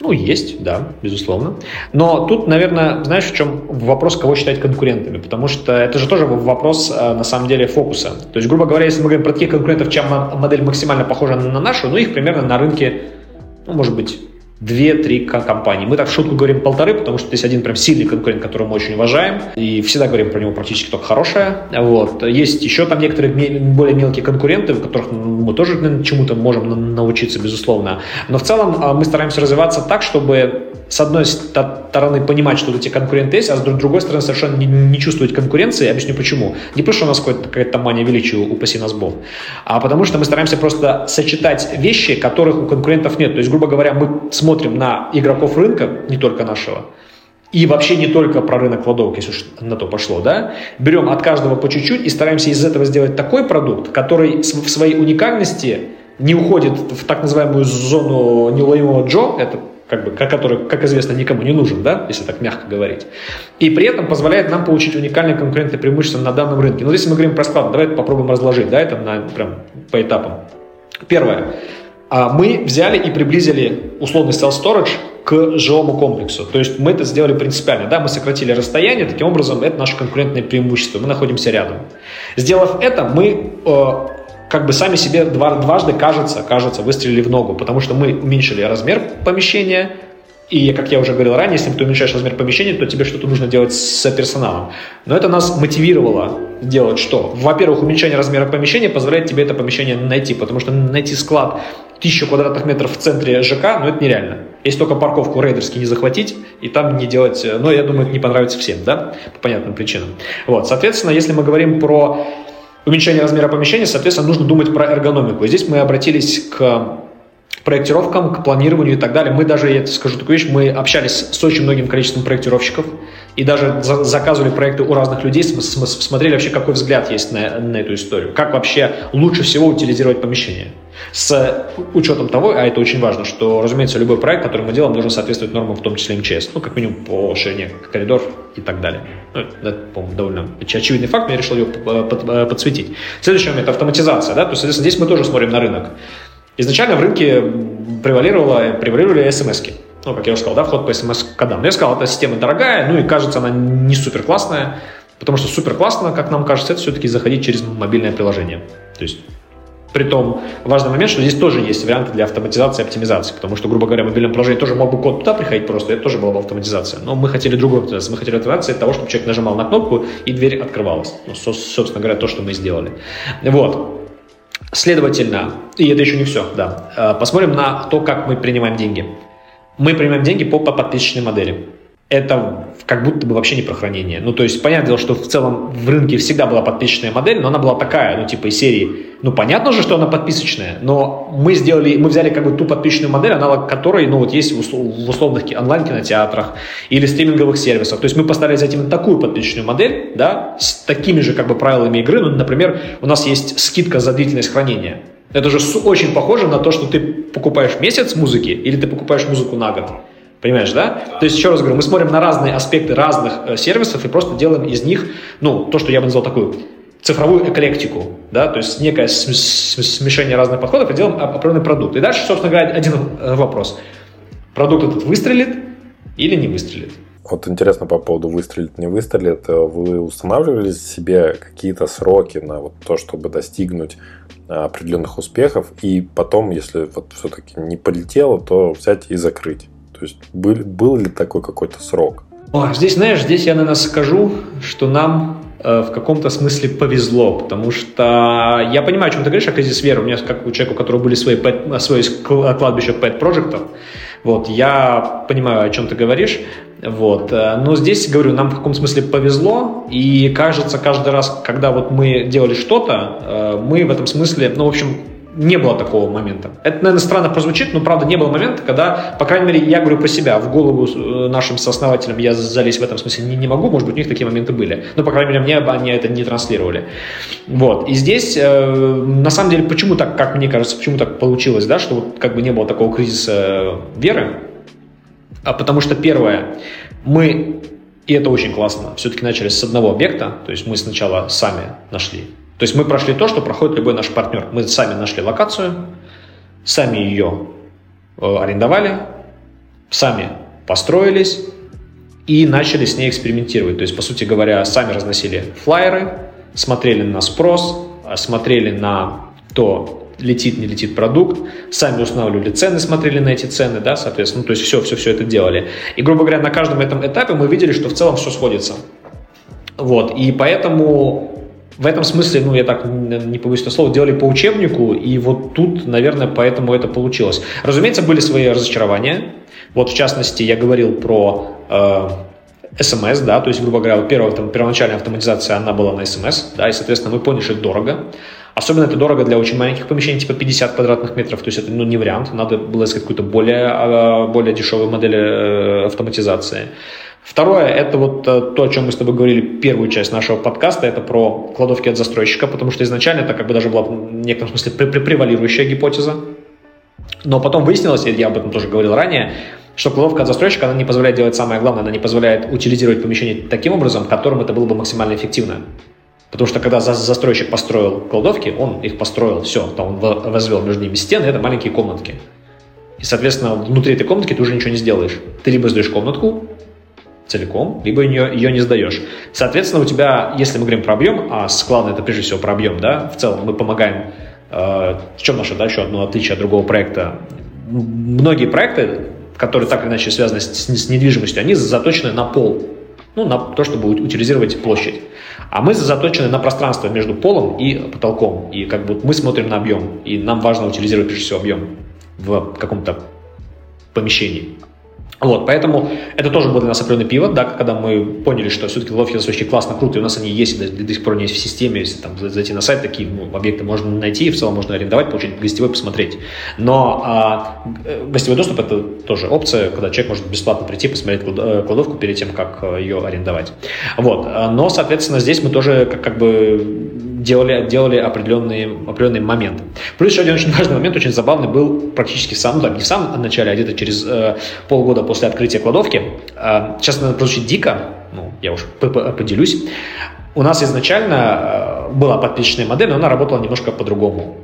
ну, есть, да, безусловно. Но тут, наверное, знаешь, в чем вопрос, кого считать конкурентами? Потому что это же тоже вопрос, э, на самом деле, фокуса. То есть, грубо говоря, если мы говорим про таких конкурентов, чем модель максимально похожа на нашу, ну, их примерно на рынке, ну, может быть, две-три компании. Мы так в шутку говорим полторы, потому что есть один прям сильный конкурент, которого мы очень уважаем, и всегда говорим про него практически только хорошее. Вот. Есть еще там некоторые более мелкие конкуренты, в которых мы тоже чему-то можем научиться, безусловно. Но в целом а, мы стараемся развиваться так, чтобы с одной стороны понимать, что эти конкуренты есть, а с другой стороны совершенно не, чувствовать конкуренции. Объясню почему. Не потому, что у нас какая-то мания величия, упаси нас Бог, а потому что мы стараемся просто сочетать вещи, которых у конкурентов нет. То есть, грубо говоря, мы смотрим на игроков рынка, не только нашего, и вообще не только про рынок кладовок, если уж на то пошло, да, берем от каждого по чуть-чуть и стараемся из этого сделать такой продукт, который в своей уникальности не уходит в так называемую зону неуловимого Джо, это как бы, который, как известно, никому не нужен, да, если так мягко говорить. И при этом позволяет нам получить уникальные конкурентные преимущества на данном рынке. Но если мы говорим про склад, давайте попробуем разложить, да, это на, прям по этапам. Первое. А мы взяли и приблизили условный self-storage к жилому комплексу. То есть мы это сделали принципиально. Да, мы сократили расстояние, таким образом это наше конкурентное преимущество. Мы находимся рядом. Сделав это, мы э, как бы сами себе дважды, кажется, кажется, выстрелили в ногу, потому что мы уменьшили размер помещения, и, как я уже говорил ранее, если ты уменьшаешь размер помещения, то тебе что-то нужно делать с персоналом. Но это нас мотивировало делать что? Во-первых, уменьшение размера помещения позволяет тебе это помещение найти, потому что найти склад 1000 квадратных метров в центре ЖК, ну это нереально. Если только парковку рейдерски не захватить и там не делать, ну я думаю, это не понравится всем, да, по понятным причинам. Вот, соответственно, если мы говорим про уменьшение размера помещения, соответственно, нужно думать про эргономику. И здесь мы обратились к проектировкам, к планированию и так далее. Мы даже, я скажу такую вещь, мы общались с очень многим количеством проектировщиков и даже за заказывали проекты у разных людей, смотрели вообще, какой взгляд есть на, на эту историю, как вообще лучше всего утилизировать помещение. С учетом того, а это очень важно, что, разумеется, любой проект, который мы делаем, должен соответствовать нормам, в том числе МЧС, ну, как минимум по ширине коридор и так далее. Ну, это, по-моему, довольно очевидный факт, но я решил ее подсветить. Следующий момент – автоматизация. Да? То есть, соответственно, здесь мы тоже смотрим на рынок. Изначально в рынке превалировало, превалировали смс -ки. Ну, как я уже сказал, да, вход по смс-кодам. Я сказал, эта система дорогая, ну и кажется, она не супер классная, потому что супер классно, как нам кажется, это все-таки заходить через мобильное приложение. То есть Притом важный момент, что здесь тоже есть варианты для автоматизации и оптимизации, потому что, грубо говоря, в мобильном приложении тоже мог бы код туда приходить просто, это тоже была бы автоматизация. Но мы хотели другую автоматизацию. Мы хотели автоматизацию того, чтобы человек нажимал на кнопку и дверь открывалась. Ну, собственно говоря, то, что мы сделали. Вот. Следовательно, и это еще не все, да, э, посмотрим на то, как мы принимаем деньги. Мы принимаем деньги по, по подписочной модели это как будто бы вообще не про хранение. Ну, то есть, понятное дело, что в целом в рынке всегда была подписочная модель, но она была такая, ну, типа из серии, ну, понятно же, что она подписочная, но мы сделали, мы взяли как бы ту подписочную модель, аналог которой, ну, вот есть в, услов, в условных онлайн-кинотеатрах или стриминговых сервисах. То есть мы поставили за этим такую подписочную модель, да, с такими же как бы правилами игры. Ну, например, у нас есть скидка за длительность хранения. Это же очень похоже на то, что ты покупаешь месяц музыки или ты покупаешь музыку на год. Понимаешь, да? То есть, еще раз говорю, мы смотрим на разные аспекты разных э, сервисов и просто делаем из них, ну, то, что я бы назвал такую цифровую эклектику, да, то есть некое смешение разных подходов и делаем определенный продукт. И дальше, собственно говоря, один э, вопрос. Продукт этот выстрелит или не выстрелит? Вот интересно по поводу выстрелит, не выстрелит. Вы устанавливали себе какие-то сроки на вот то, чтобы достигнуть определенных успехов, и потом, если вот все-таки не полетело, то взять и закрыть? То есть был, был ли такой какой-то срок? О, здесь, знаешь, здесь я, наверное, скажу, что нам э, в каком-то смысле повезло, потому что я понимаю, о чем ты говоришь, о кризис веры. У меня, как у человека, у которого были свои, pet, свои кладбища pet проектов вот, я понимаю, о чем ты говоришь, вот, э, но здесь, говорю, нам в каком смысле повезло, и кажется, каждый раз, когда вот мы делали что-то, э, мы в этом смысле, ну, в общем, не было такого момента. Это, наверное, странно прозвучит, но, правда, не было момента, когда, по крайней мере, я говорю про себя, в голову э, нашим сооснователям я залезть в этом смысле не, не могу, может быть, у них такие моменты были. Но, по крайней мере, мне они это не транслировали. Вот. И здесь, э, на самом деле, почему так, как мне кажется, почему так получилось, да, что вот как бы не было такого кризиса веры? А потому что, первое, мы, и это очень классно, все-таки начали с одного объекта, то есть мы сначала сами нашли то есть мы прошли то, что проходит любой наш партнер. Мы сами нашли локацию, сами ее э, арендовали, сами построились и начали с ней экспериментировать. То есть, по сути говоря, сами разносили флайеры, смотрели на спрос, смотрели на то, летит, не летит продукт, сами устанавливали цены, смотрели на эти цены, да, соответственно, ну, то есть все, все, все это делали. И, грубо говоря, на каждом этом этапе мы видели, что в целом все сходится. Вот, и поэтому в этом смысле, ну, я так не побоюсь этого слова, делали по учебнику, и вот тут, наверное, поэтому это получилось. Разумеется, были свои разочарования, Вот, в частности, я говорил про э, SMS, да, то есть, грубо говоря, вот первая там, первоначальная автоматизация, она была на SMS, да, и, соответственно, мы поняли, что это дорого. Особенно это дорого для очень маленьких помещений, типа 50 квадратных метров, то есть это ну, не вариант, надо было искать какую-то более, а, более дешевую модель э, автоматизации. Второе, это вот э, то, о чем мы с тобой говорили, первую часть нашего подкаста, это про кладовки от застройщика, потому что изначально это как бы даже была в некотором смысле превалирующая гипотеза. Но потом выяснилось, и я об этом тоже говорил ранее, что кладовка от застройщика, она не позволяет делать самое главное, она не позволяет утилизировать помещение таким образом, которым это было бы максимально эффективно. Потому что когда застройщик построил кладовки, он их построил, все, там он возвел между ними стены, это маленькие комнатки. И, соответственно, внутри этой комнатки ты уже ничего не сделаешь. Ты либо сдаешь комнатку целиком, либо ее, ее не сдаешь. Соответственно, у тебя, если мы говорим про объем, а склад это прежде всего про объем, да, в целом мы помогаем, э, в чем наше, да, еще одно отличие от другого проекта. Многие проекты, которые так или иначе связаны с, с недвижимостью, они заточены на пол, ну, на то, чтобы утилизировать площадь. А мы заточены на пространство между полом и потолком. И как бы мы смотрим на объем. И нам важно утилизировать прежде всего объем в каком-то помещении. Вот, поэтому это тоже был для нас определенный пивот, да, когда мы поняли, что все-таки ловки очень классно, круто, и у нас они есть, до, до сих пор они есть в системе, если там зайти на сайт, такие ну, объекты можно найти, в целом можно арендовать, получить гостевой, посмотреть. Но а, э, гостевой доступ это тоже опция, когда человек может бесплатно прийти, посмотреть э, кладовку перед тем, как э, ее арендовать. Вот, но, соответственно, здесь мы тоже как, как бы делали, делали определенные, определенные моменты. Плюс еще один очень важный момент, очень забавный, был практически сам, ну, да, не в самом начале, а где-то через э, полгода после открытия кладовки. Э, сейчас это прозвучит дико, ну, я уж поделюсь. У нас изначально э, была подписочная модель, но она работала немножко по-другому.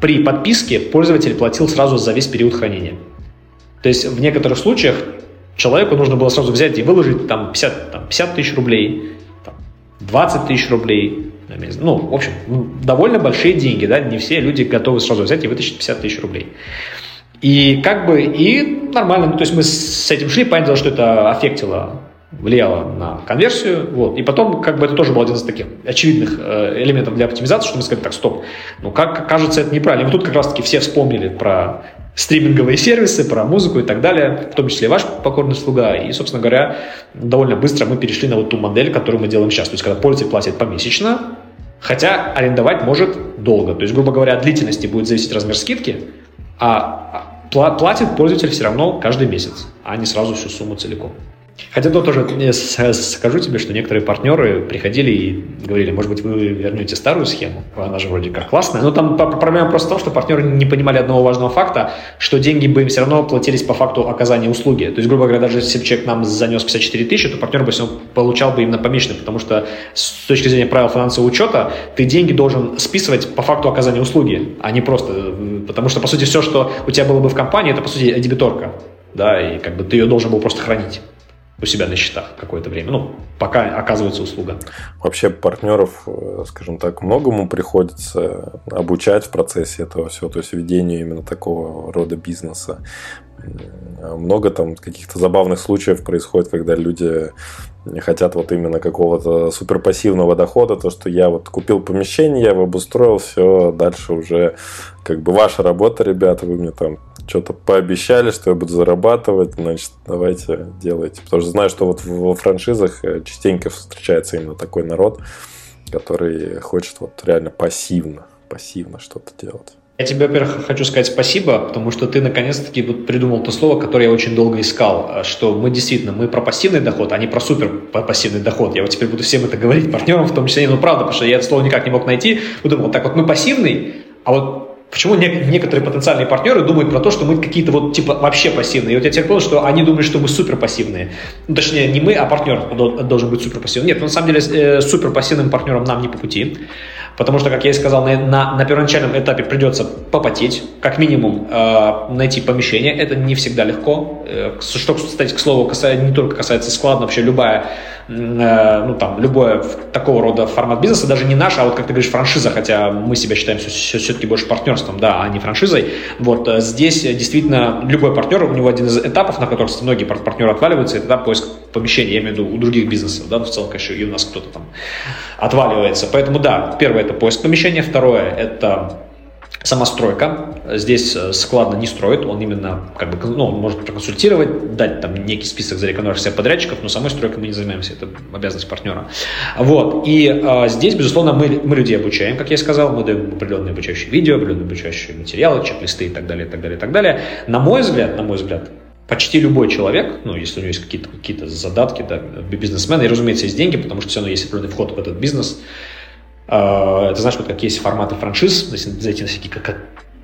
При подписке пользователь платил сразу за весь период хранения. То есть в некоторых случаях человеку нужно было сразу взять и выложить там 50, там, 50 тысяч рублей, там, 20 тысяч рублей, ну, в общем, довольно большие деньги, да, не все люди готовы сразу взять и вытащить 50 тысяч рублей. И как бы, и нормально, ну, то есть мы с этим шли, понятно, что это аффектило, влияло на конверсию, вот, и потом, как бы, это тоже был один из таких очевидных э, элементов для оптимизации, что мы сказали, так, стоп, ну, как кажется, это неправильно. И вот тут как раз-таки все вспомнили про стриминговые сервисы, про музыку и так далее, в том числе ваш покорный слуга. И, собственно говоря, довольно быстро мы перешли на вот ту модель, которую мы делаем сейчас. То есть, когда пользователь платит помесячно, хотя арендовать может долго. То есть, грубо говоря, от длительности будет зависеть размер скидки, а платит пользователь все равно каждый месяц, а не сразу всю сумму целиком. Хотя то тоже скажу тебе, что некоторые партнеры приходили и говорили, может быть, вы вернете старую схему, она же вроде как классная. Но там проблема просто в том, что партнеры не понимали одного важного факта, что деньги бы им все равно платились по факту оказания услуги. То есть, грубо говоря, даже если человек нам занес 54 тысячи, то партнер бы все получал бы именно помесячно, потому что с точки зрения правил финансового учета ты деньги должен списывать по факту оказания услуги, а не просто, потому что, по сути, все, что у тебя было бы в компании, это, по сути, дебиторка, да, и как бы ты ее должен был просто хранить у себя на счетах какое-то время, ну, пока оказывается услуга. Вообще партнеров, э, скажем так, многому приходится обучать в процессе этого всего, то есть ведению именно такого рода бизнеса. Много там каких-то забавных случаев происходит, когда люди хотят вот именно какого-то суперпассивного дохода, то, что я вот купил помещение, я его обустроил, все, дальше уже как бы ваша работа, ребята, вы мне там что-то пообещали, что я буду зарабатывать, значит, давайте делайте. Потому что знаю, что вот во франшизах э, частенько встречается именно такой народ, который хочет вот реально пассивно, пассивно что-то делать. Я тебе, во-первых, хочу сказать спасибо, потому что ты наконец-таки вот придумал то слово, которое я очень долго искал, а, что мы действительно, мы про пассивный доход, а не про супер пассивный доход. Я вот теперь буду всем это говорить, партнерам в том числе, ну правда, потому что я это слово никак не мог найти. Подумал, так вот мы пассивный, а вот Почему некоторые потенциальные партнеры думают про то, что мы какие-то вот типа вообще пассивные? И вот я теперь понял, что они думают, что мы супер пассивные. Ну, точнее, не мы, а партнер должен быть супер пассивным. Нет, на самом деле э, супер пассивным партнером нам не по пути. Потому что, как я и сказал, на, на, на первоначальном этапе придется попотеть, как минимум э, найти помещение. Это не всегда легко. Э, что, кстати, к слову, касается, не только касается склада, вообще любая, э, ну там, любое такого рода формат бизнеса, даже не наш, а вот, как ты говоришь, франшиза, хотя мы себя считаем все, все-таки больше партнерством, да, а не франшизой. Вот э, здесь действительно любой партнер, у него один из этапов, на которых многие партнеры отваливаются, это да, поиск помещения, я имею в виду у других бизнесов, да, ну, в целом, конечно, и у нас кто-то там отваливается. Поэтому, да, первое – это поиск помещения, второе – это самостройка. Здесь э, складно не строит, он именно как бы, ну, он может проконсультировать, дать там некий список зарекомендованных подрядчиков, но самой стройкой мы не занимаемся, это обязанность партнера. Вот, и а, здесь, безусловно, мы, мы людей обучаем, как я сказал, мы даем определенные обучающие видео, определенные обучающие материалы, чек-листы и так далее, и так далее, и так далее. На мой взгляд, на мой взгляд, почти любой человек, ну, если у него есть какие-то какие задатки, да, бизнесмен, и, разумеется, есть деньги, потому что все равно есть определенный вход в этот бизнес, а, это знаешь, вот как есть форматы франшиз, зайти на всякие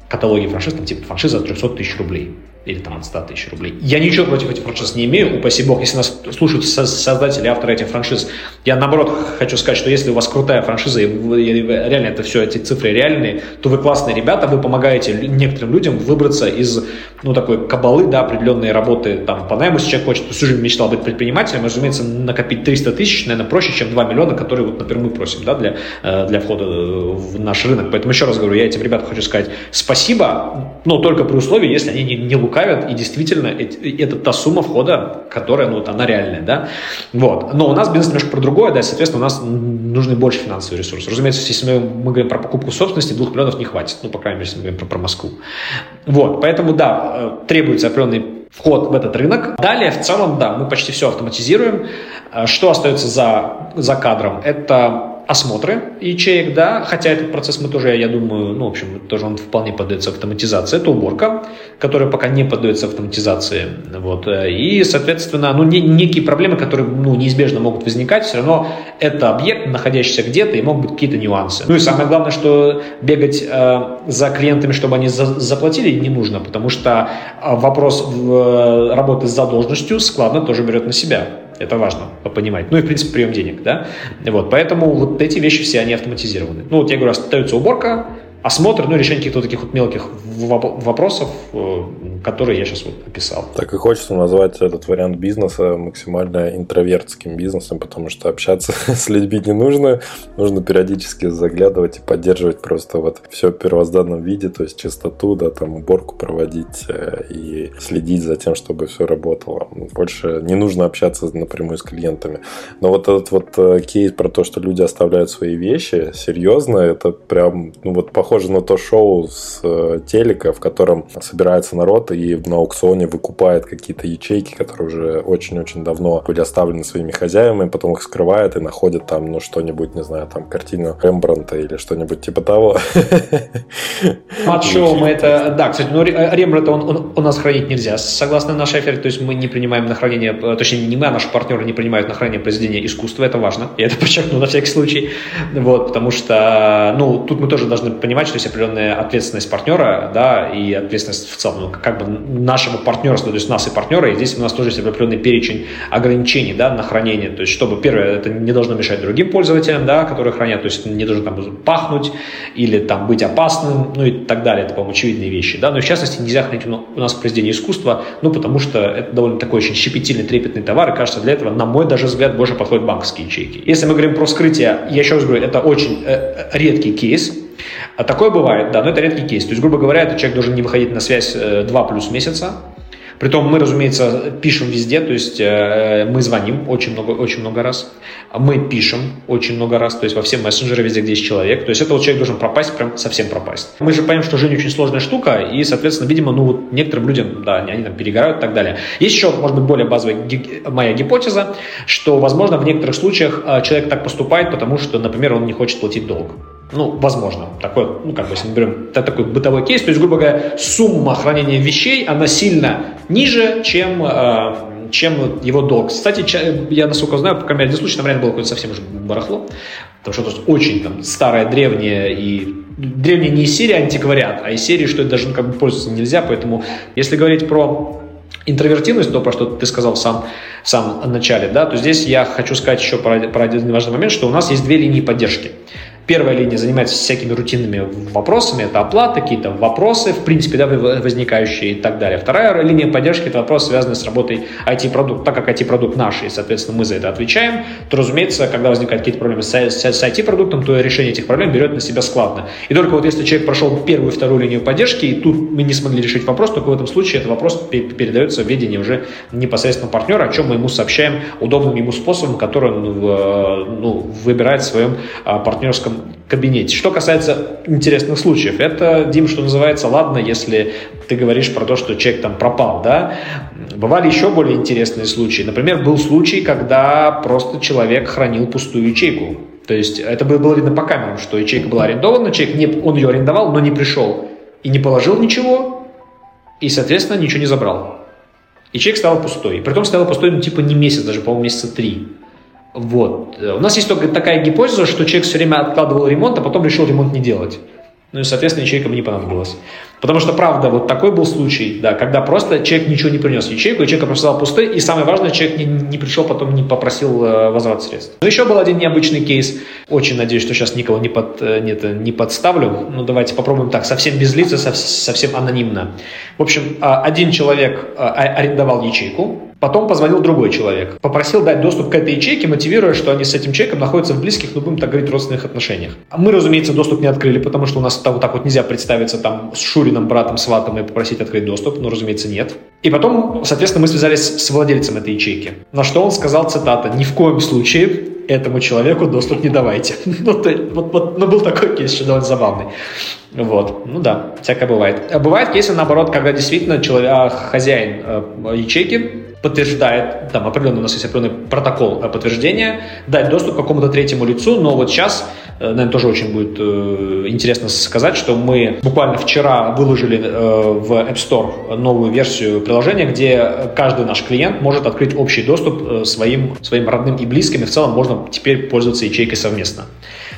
каталоги франшиз, там типа франшиза от 300 тысяч рублей или там от 100 тысяч рублей. Я ничего против этих франшиз не имею, упаси бог, если нас слушают создатели, авторы этих франшиз, я наоборот хочу сказать, что если у вас крутая франшиза, и вы, реально это все, эти цифры реальные, то вы классные ребята, вы помогаете некоторым людям выбраться из, ну, такой кабалы, да, определенной работы там по найму, если человек хочет, всю жизнь мечтал быть предпринимателем, разумеется, накопить 300 тысяч, наверное, проще, чем 2 миллиона, которые вот, например, мы просим, да, для, э, для входа в наш рынок. Поэтому еще раз говорю, я этим ребятам хочу сказать спасибо, но только при условии, если они не, не лукавят и действительно это та сумма входа, которая, ну, вот она реальная, да. Вот. Но у нас бизнес немножко про другое, да, и, соответственно, у нас нужны больше финансовые ресурсы. Разумеется, если мы, мы говорим про покупку собственности, двух миллионов не хватит, ну, по крайней мере, если мы говорим про, про Москву. Вот, поэтому, да, э, требуется определенный вход в этот рынок. Далее, в целом, да, мы почти все автоматизируем. Э, что остается за, за кадром? Это осмотры ячеек, да, хотя этот процесс мы тоже, я думаю, ну, в общем, тоже он вполне поддается автоматизации. Это уборка, которая пока не поддается автоматизации, вот, и, соответственно, ну, не, некие проблемы, которые, ну, неизбежно могут возникать, все равно это объект, находящийся где-то, и могут быть какие-то нюансы. Ну, и самое главное, что бегать э, за клиентами, чтобы они за, заплатили, не нужно, потому что э, вопрос в, э, работы с задолженностью складно тоже берет на себя. Это важно понимать. Ну и, в принципе, прием денег, да. Вот, поэтому вот эти вещи все, они автоматизированы. Ну, вот я говорю, остается уборка, осмотр, ну, решение каких-то таких вот мелких вопросов, э, которые я сейчас вот описал. Так и хочется назвать этот вариант бизнеса максимально интровертским бизнесом, потому что общаться (laughs) с людьми не нужно, нужно периодически заглядывать и поддерживать просто вот все в первозданном виде, то есть чистоту, да, там уборку проводить э, и следить за тем, чтобы все работало. Больше не нужно общаться напрямую с клиентами. Но вот этот вот э, кейс про то, что люди оставляют свои вещи, серьезно, это прям, ну вот похоже похоже на то шоу с э, телека, в котором собирается народ и на аукционе выкупает какие-то ячейки, которые уже очень-очень давно были оставлены своими хозяевами, потом их скрывает и находит там, ну, что-нибудь, не знаю, там, картину Рембранта или что-нибудь типа того. (laughs) Мат-шоу мы это... Да, кстати, ну, Рембранта он, он, у нас хранить нельзя, согласно нашей оферте, то есть мы не принимаем на хранение, э, точнее, не мы, а наши партнеры не принимают на хранение произведения искусства, это важно, я это (laughs) подчеркну на всякий случай, вот, потому что, ну, тут мы тоже должны понимать, понимать, что есть определенная ответственность партнера, да, и ответственность в целом, ну, как бы нашего партнерства, то есть нас и партнера, и здесь у нас тоже есть определенный перечень ограничений, да, на хранение, то есть чтобы, первое, это не должно мешать другим пользователям, да, которые хранят, то есть не должно там пахнуть или там быть опасным, ну и так далее, это, по-моему, очевидные вещи, да, но в частности нельзя хранить у нас произведение искусства, ну, потому что это довольно такой очень щепетильный, трепетный товар, и кажется, для этого, на мой даже взгляд, больше подходят банковские ячейки. Если мы говорим про скрытие, я еще раз говорю, это очень э, редкий кейс, а такое бывает, да, но это редкий кейс. То есть, грубо говоря, этот человек должен не выходить на связь 2 э, плюс месяца, Притом мы, разумеется, пишем везде, то есть э, мы звоним очень много, очень много раз, мы пишем очень много раз, то есть во все мессенджеры везде, где есть человек. То есть этот человек должен пропасть, прям совсем пропасть. Мы же понимаем, что жизнь очень сложная штука, и, соответственно, видимо, ну вот некоторым людям, да, они там перегорают и так далее. Есть еще, может быть, более базовая моя гипотеза, что, возможно, в некоторых случаях э, человек так поступает, потому что, например, он не хочет платить долг. Ну, возможно. Такой, ну, как бы, если мы берем такой бытовой кейс, то есть, грубо говоря, сумма хранения вещей, она сильно ниже, чем, э, чем его долг. Кстати, я, насколько знаю, по крайней мере, один случай, там реально было какое-то совсем уже барахло, потому что это очень там старое, древнее и древнее не из серии антиквариат, а из серии, что это даже ну, как бы пользоваться нельзя, поэтому если говорить про интровертивность, то, про что ты сказал в самом, в самом начале, да, то здесь я хочу сказать еще про, про один важный момент, что у нас есть две линии поддержки. Первая линия занимается всякими рутинными вопросами, это оплата, какие-то вопросы, в принципе, да, возникающие и так далее. Вторая линия поддержки – это вопрос, связанный с работой IT-продукта. Так как IT-продукт наш, и, соответственно, мы за это отвечаем, то, разумеется, когда возникают какие-то проблемы с, с, IT-продуктом, то решение этих проблем берет на себя складно. И только вот если человек прошел первую и вторую линию поддержки, и тут мы не смогли решить вопрос, только в этом случае этот вопрос передается в ведение уже непосредственно партнера, о чем мы ему сообщаем удобным ему способом, который он ну, выбирает в своем а, партнерском кабинете. Что касается интересных случаев, это, Дим, что называется, ладно, если ты говоришь про то, что человек там пропал, да. Бывали еще более интересные случаи. Например, был случай, когда просто человек хранил пустую ячейку. То есть это было видно по камерам, что ячейка была арендована, человек не, он ее арендовал, но не пришел и не положил ничего, и, соответственно, ничего не забрал. И человек стал пустой. Притом стал пустой, ну, типа, не месяц, даже, по-моему, месяца три. Вот. У нас есть только такая гипотеза, что человек все время откладывал ремонт, а потом решил ремонт не делать. Ну и, соответственно, бы не понадобилась. Потому что, правда, вот такой был случай, да, когда просто человек ничего не принес ячейку, ячейка просто стала пустой, и самое важное, человек не, не пришел, потом не попросил э, возврат средств. Но еще был один необычный кейс. Очень надеюсь, что сейчас никого не, под, э, нет, не подставлю. Ну, давайте попробуем так, совсем без лица, совсем анонимно. В общем, а, один человек а, арендовал ячейку, Потом позвонил другой человек, попросил дать доступ к этой ячейке, мотивируя, что они с этим человеком находятся в близких, ну, будем так говорить, родственных отношениях. А мы, разумеется, доступ не открыли, потому что у нас вот так вот нельзя представиться там с Шуриным, братом, сватом и попросить открыть доступ, но, разумеется, нет. И потом, соответственно, мы связались с владельцем этой ячейки. На что он сказал, цитата, «Ни в коем случае этому человеку доступ не давайте». (laughs) ну, то, вот, вот, ну, был такой кейс, что довольно забавный. Вот, ну да, всякое бывает. А бывает кейсы, наоборот, когда действительно человек, хозяин э, ячейки подтверждает, там определенный у нас есть определенный протокол подтверждения, дать доступ к какому-то третьему лицу, но вот сейчас, э, наверное, тоже очень будет э, интересно сказать, что мы буквально вчера выложили э, в App Store новую версию приложения, где каждый наш клиент может открыть общий доступ своим, своим родным и близким, и в целом можно теперь пользоваться ячейкой совместно.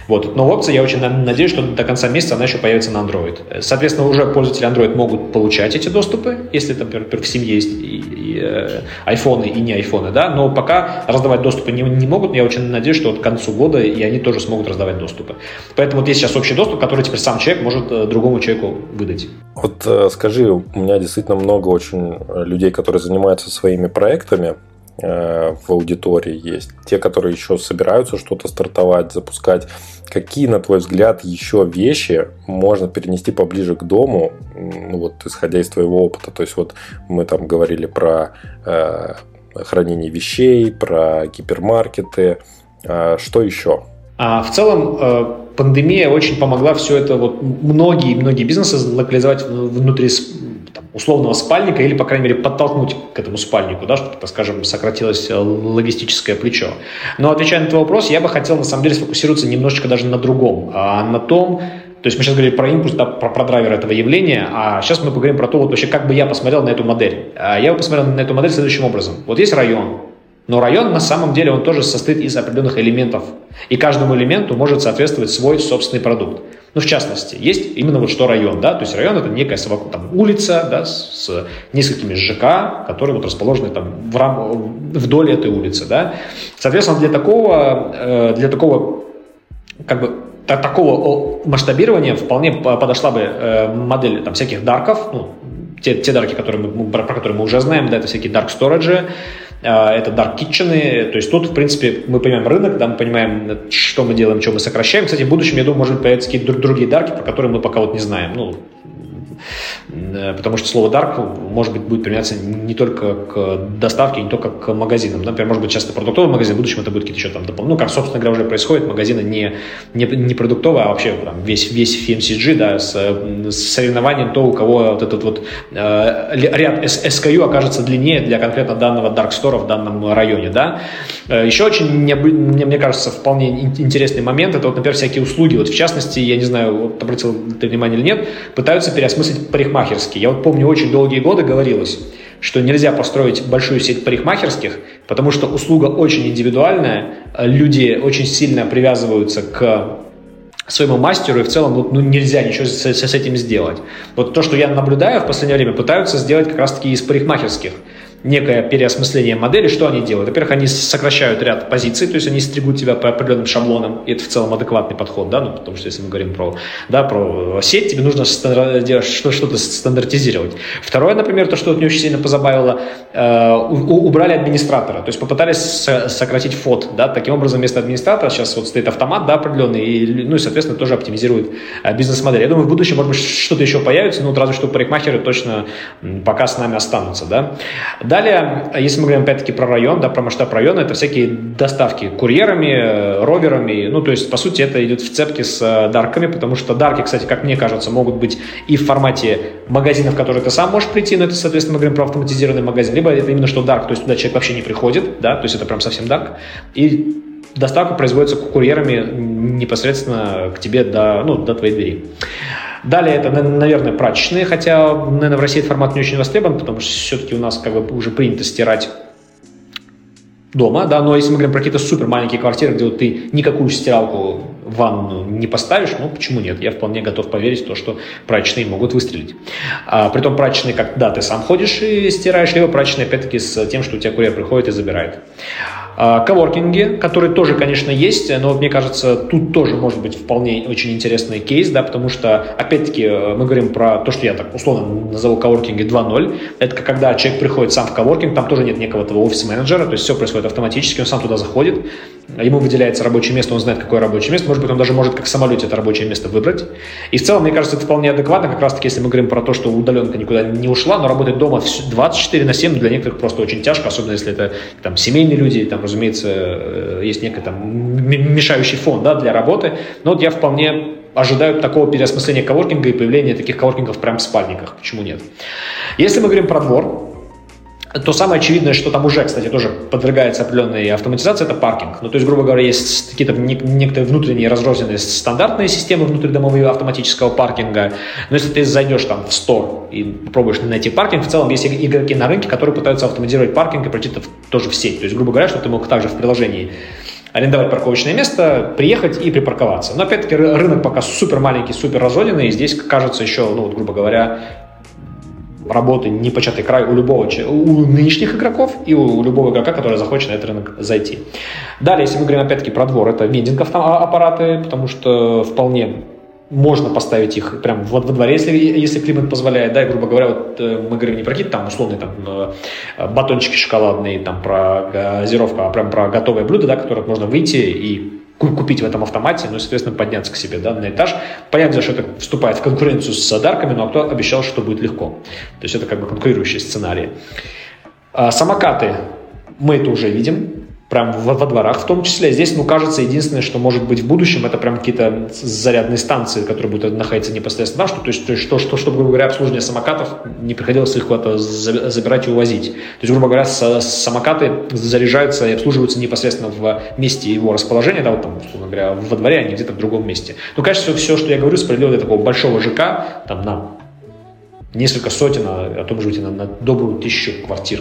Вот. Но опция, я очень надеюсь, что до конца месяца она еще появится на Android. Соответственно, уже пользователи Android могут получать эти доступы, если, например, в семье есть и, и, э, айфоны и не айфоны, да, но пока раздавать доступы не, не могут, я очень надеюсь, что вот к концу года и они тоже смогут раздавать доступы. Поэтому вот есть сейчас общий доступ, который теперь сам человек может э, другому человеку выдать. Вот э, скажи, у меня действительно много очень людей, которые занимаются своими проектами, Э, в аудитории есть, те, которые еще собираются что-то стартовать, запускать. Какие, на твой взгляд, еще вещи можно перенести поближе к дому, ну вот исходя из твоего опыта? То есть вот мы там говорили про э, хранение вещей, про гипермаркеты, э, что еще? А в целом э, пандемия очень помогла все это вот многие-многие бизнесы локализовать внутри там, условного спальника или, по крайней мере, подтолкнуть к этому спальнику, да, чтобы, скажем, сократилось э, логистическое плечо. Но отвечая на твой вопрос, я бы хотел, на самом деле, сфокусироваться немножечко даже на другом, а на том, то есть мы сейчас говорили про импульс, да, про, про драйвер этого явления, а сейчас мы поговорим про то, вот вообще, как бы я посмотрел на эту модель. А я бы посмотрел на эту модель следующим образом. Вот есть район, но район на самом деле он тоже состоит из определенных элементов. И каждому элементу может соответствовать свой собственный продукт. Ну, в частности, есть именно вот что район, да, то есть район это некая совокуп, там, улица, да, с, с несколькими ЖК, которые вот расположены там в рам, вдоль этой улицы, да. Соответственно, для такого, э, для такого, как бы, такого масштабирования вполне подошла бы э, модель там всяких дарков, ну, те, те дарки, которые мы, про которые мы уже знаем, да, это всякие dark storage, это dark kitchen, то есть тут, в принципе, мы понимаем рынок, да, мы понимаем, что мы делаем, что мы сокращаем. Кстати, в будущем, я думаю, может появиться какие-то другие дарки, про которые мы пока вот не знаем. Ну, потому что слово dark, может быть, будет применяться не только к доставке, не только к магазинам. Например, может быть, часто продуктовый магазин, в будущем это будет какие-то еще там дополнительные. Ну, как, собственно говоря, уже происходит, магазины не, не, не продуктовые, а вообще там, весь, весь FMCG, да, с, с соревнованием то, у кого вот этот вот э, ряд SKU окажется длиннее для конкретно данного dark store в данном районе, да. Э, еще очень, мне, мне кажется, вполне интересный момент, это вот, например, всякие услуги. Вот в частности, я не знаю, вот, обратил ты внимание или нет, пытаются переосмыслить парикмахерские. Я вот помню, очень долгие годы говорилось, что нельзя построить большую сеть парикмахерских, потому что услуга очень индивидуальная, люди очень сильно привязываются к своему мастеру, и в целом ну, нельзя ничего с, с этим сделать. Вот то, что я наблюдаю в последнее время, пытаются сделать как раз-таки из парикмахерских некое переосмысление модели. Что они делают? Во-первых, они сокращают ряд позиций, то есть они стригут тебя по определенным шаблонам, и это в целом адекватный подход, да, ну, потому что если мы говорим про, да, про сеть, тебе нужно что-то стандартизировать. Второе, например, то, что мне очень сильно позабавило, э, убрали администратора, то есть попытались сократить фот, да, таким образом вместо администратора сейчас вот стоит автомат, да, определенный, и, ну и, соответственно, тоже оптимизирует э, бизнес-модель. Я думаю, в будущем, может быть, что-то еще появится, но вот разве что парикмахеры точно пока с нами останутся, да. Далее, если мы говорим опять-таки про район, да, про масштаб района, это всякие доставки курьерами, роверами, ну, то есть, по сути, это идет в цепке с э, дарками, потому что дарки, кстати, как мне кажется, могут быть и в формате магазинов, в которые ты сам можешь прийти, но это, соответственно, мы говорим про автоматизированный магазин, либо это именно что дарк, то есть туда человек вообще не приходит, да, то есть это прям совсем дарк, и доставка производится курьерами непосредственно к тебе до, ну, до твоей двери. Далее это, наверное, прачечные, хотя, наверное, в России этот формат не очень востребован, потому что все-таки у нас как бы уже принято стирать дома, да, но если мы говорим про какие-то супер маленькие квартиры, где вот ты никакую стиралку в ванну не поставишь, ну почему нет? Я вполне готов поверить в то, что прачечные могут выстрелить. А, притом прачечные, когда ты сам ходишь и стираешь, либо прачечные, опять-таки, с тем, что у тебя курьер приходит и забирает. А, коворкинги, которые тоже, конечно, есть, но мне кажется, тут тоже может быть вполне очень интересный кейс, да, потому что, опять-таки, э, мы говорим про то, что я так условно назову коворкинги 2.0. Это когда человек приходит сам в коворкинг, там тоже нет некого того офис-менеджера, то есть все происходит автоматически, он сам туда заходит, ему выделяется рабочее место, он знает, какое рабочее место, может быть, он даже может как в самолете это рабочее место выбрать. И в целом, мне кажется, это вполне адекватно, как раз-таки, если мы говорим про то, что удаленка никуда не ушла, но работать дома 24 на 7 для некоторых просто очень тяжко, особенно если это там семейные люди, там, разумеется, э, есть некий там мешающий фон да, для работы. Но вот я вполне ожидаю такого переосмысления коворкинга и появления таких коворкингов прямо в спальниках. Почему нет? Если мы говорим про двор, то самое очевидное, что там уже, кстати, тоже подвергается определенной автоматизации, это паркинг. Ну, то есть, грубо говоря, есть какие-то некоторые внутренние разрозненные стандартные системы внутридомового автоматического паркинга. Но если ты зайдешь там в стор и попробуешь найти паркинг, в целом есть игроки на рынке, которые пытаются автоматизировать паркинг и пройти это тоже в сеть. То есть, грубо говоря, что ты мог также в приложении арендовать парковочное место, приехать и припарковаться. Но опять-таки рынок пока супер маленький, супер разрозненный, и здесь кажется еще, ну вот, грубо говоря, работы непочатый край у любого, у нынешних игроков и у любого игрока, который захочет на этот рынок зайти. Далее, если мы говорим опять-таки про двор, это вендинг а, аппараты, потому что вполне можно поставить их прямо во, во дворе, если, если климат позволяет, да, и, грубо говоря, вот э, мы говорим не про какие-то там условные там э, батончики шоколадные, там про газировку, а прям про готовое блюдо, да, которое можно выйти и купить в этом автомате, ну и, соответственно, подняться к себе да, на этаж. Понятно, что это вступает в конкуренцию с дарками, но кто обещал, что будет легко. То есть это как бы конкурирующие сценарии. А самокаты мы это уже видим прям во, во дворах в том числе. Здесь, ну, кажется, единственное, что может быть в будущем, это прям какие-то зарядные станции, которые будут находиться непосредственно там, что, то есть, то есть что, что, чтобы, грубо говоря, обслуживание самокатов не приходилось их куда-то забирать и увозить. То есть, грубо говоря, самокаты заряжаются и обслуживаются непосредственно в месте его расположения, да, вот там, условно говоря, во дворе, а не где-то в другом месте. Ну, конечно, все, что я говорю, справедливо для такого большого ЖК, там, на несколько сотен, а, а то, может быть, на, на добрую тысячу квартир.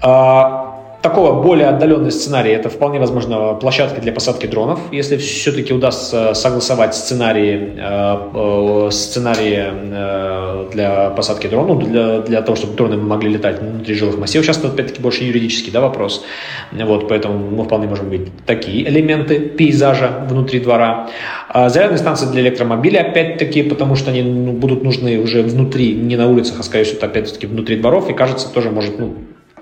А, такого более отдаленный сценарий, это вполне возможно площадка для посадки дронов, если все-таки удастся согласовать сценарии, э, э, сценарии э, для посадки дронов, ну, для, для того, чтобы дроны могли летать внутри жилых массивов. Сейчас, опять-таки, больше юридический да, вопрос. Вот, поэтому мы вполне можем быть такие элементы пейзажа внутри двора. А зарядные станции для электромобилей, опять-таки, потому что они ну, будут нужны уже внутри, не на улицах, а, скорее всего, опять-таки, внутри дворов, и, кажется, тоже может ну,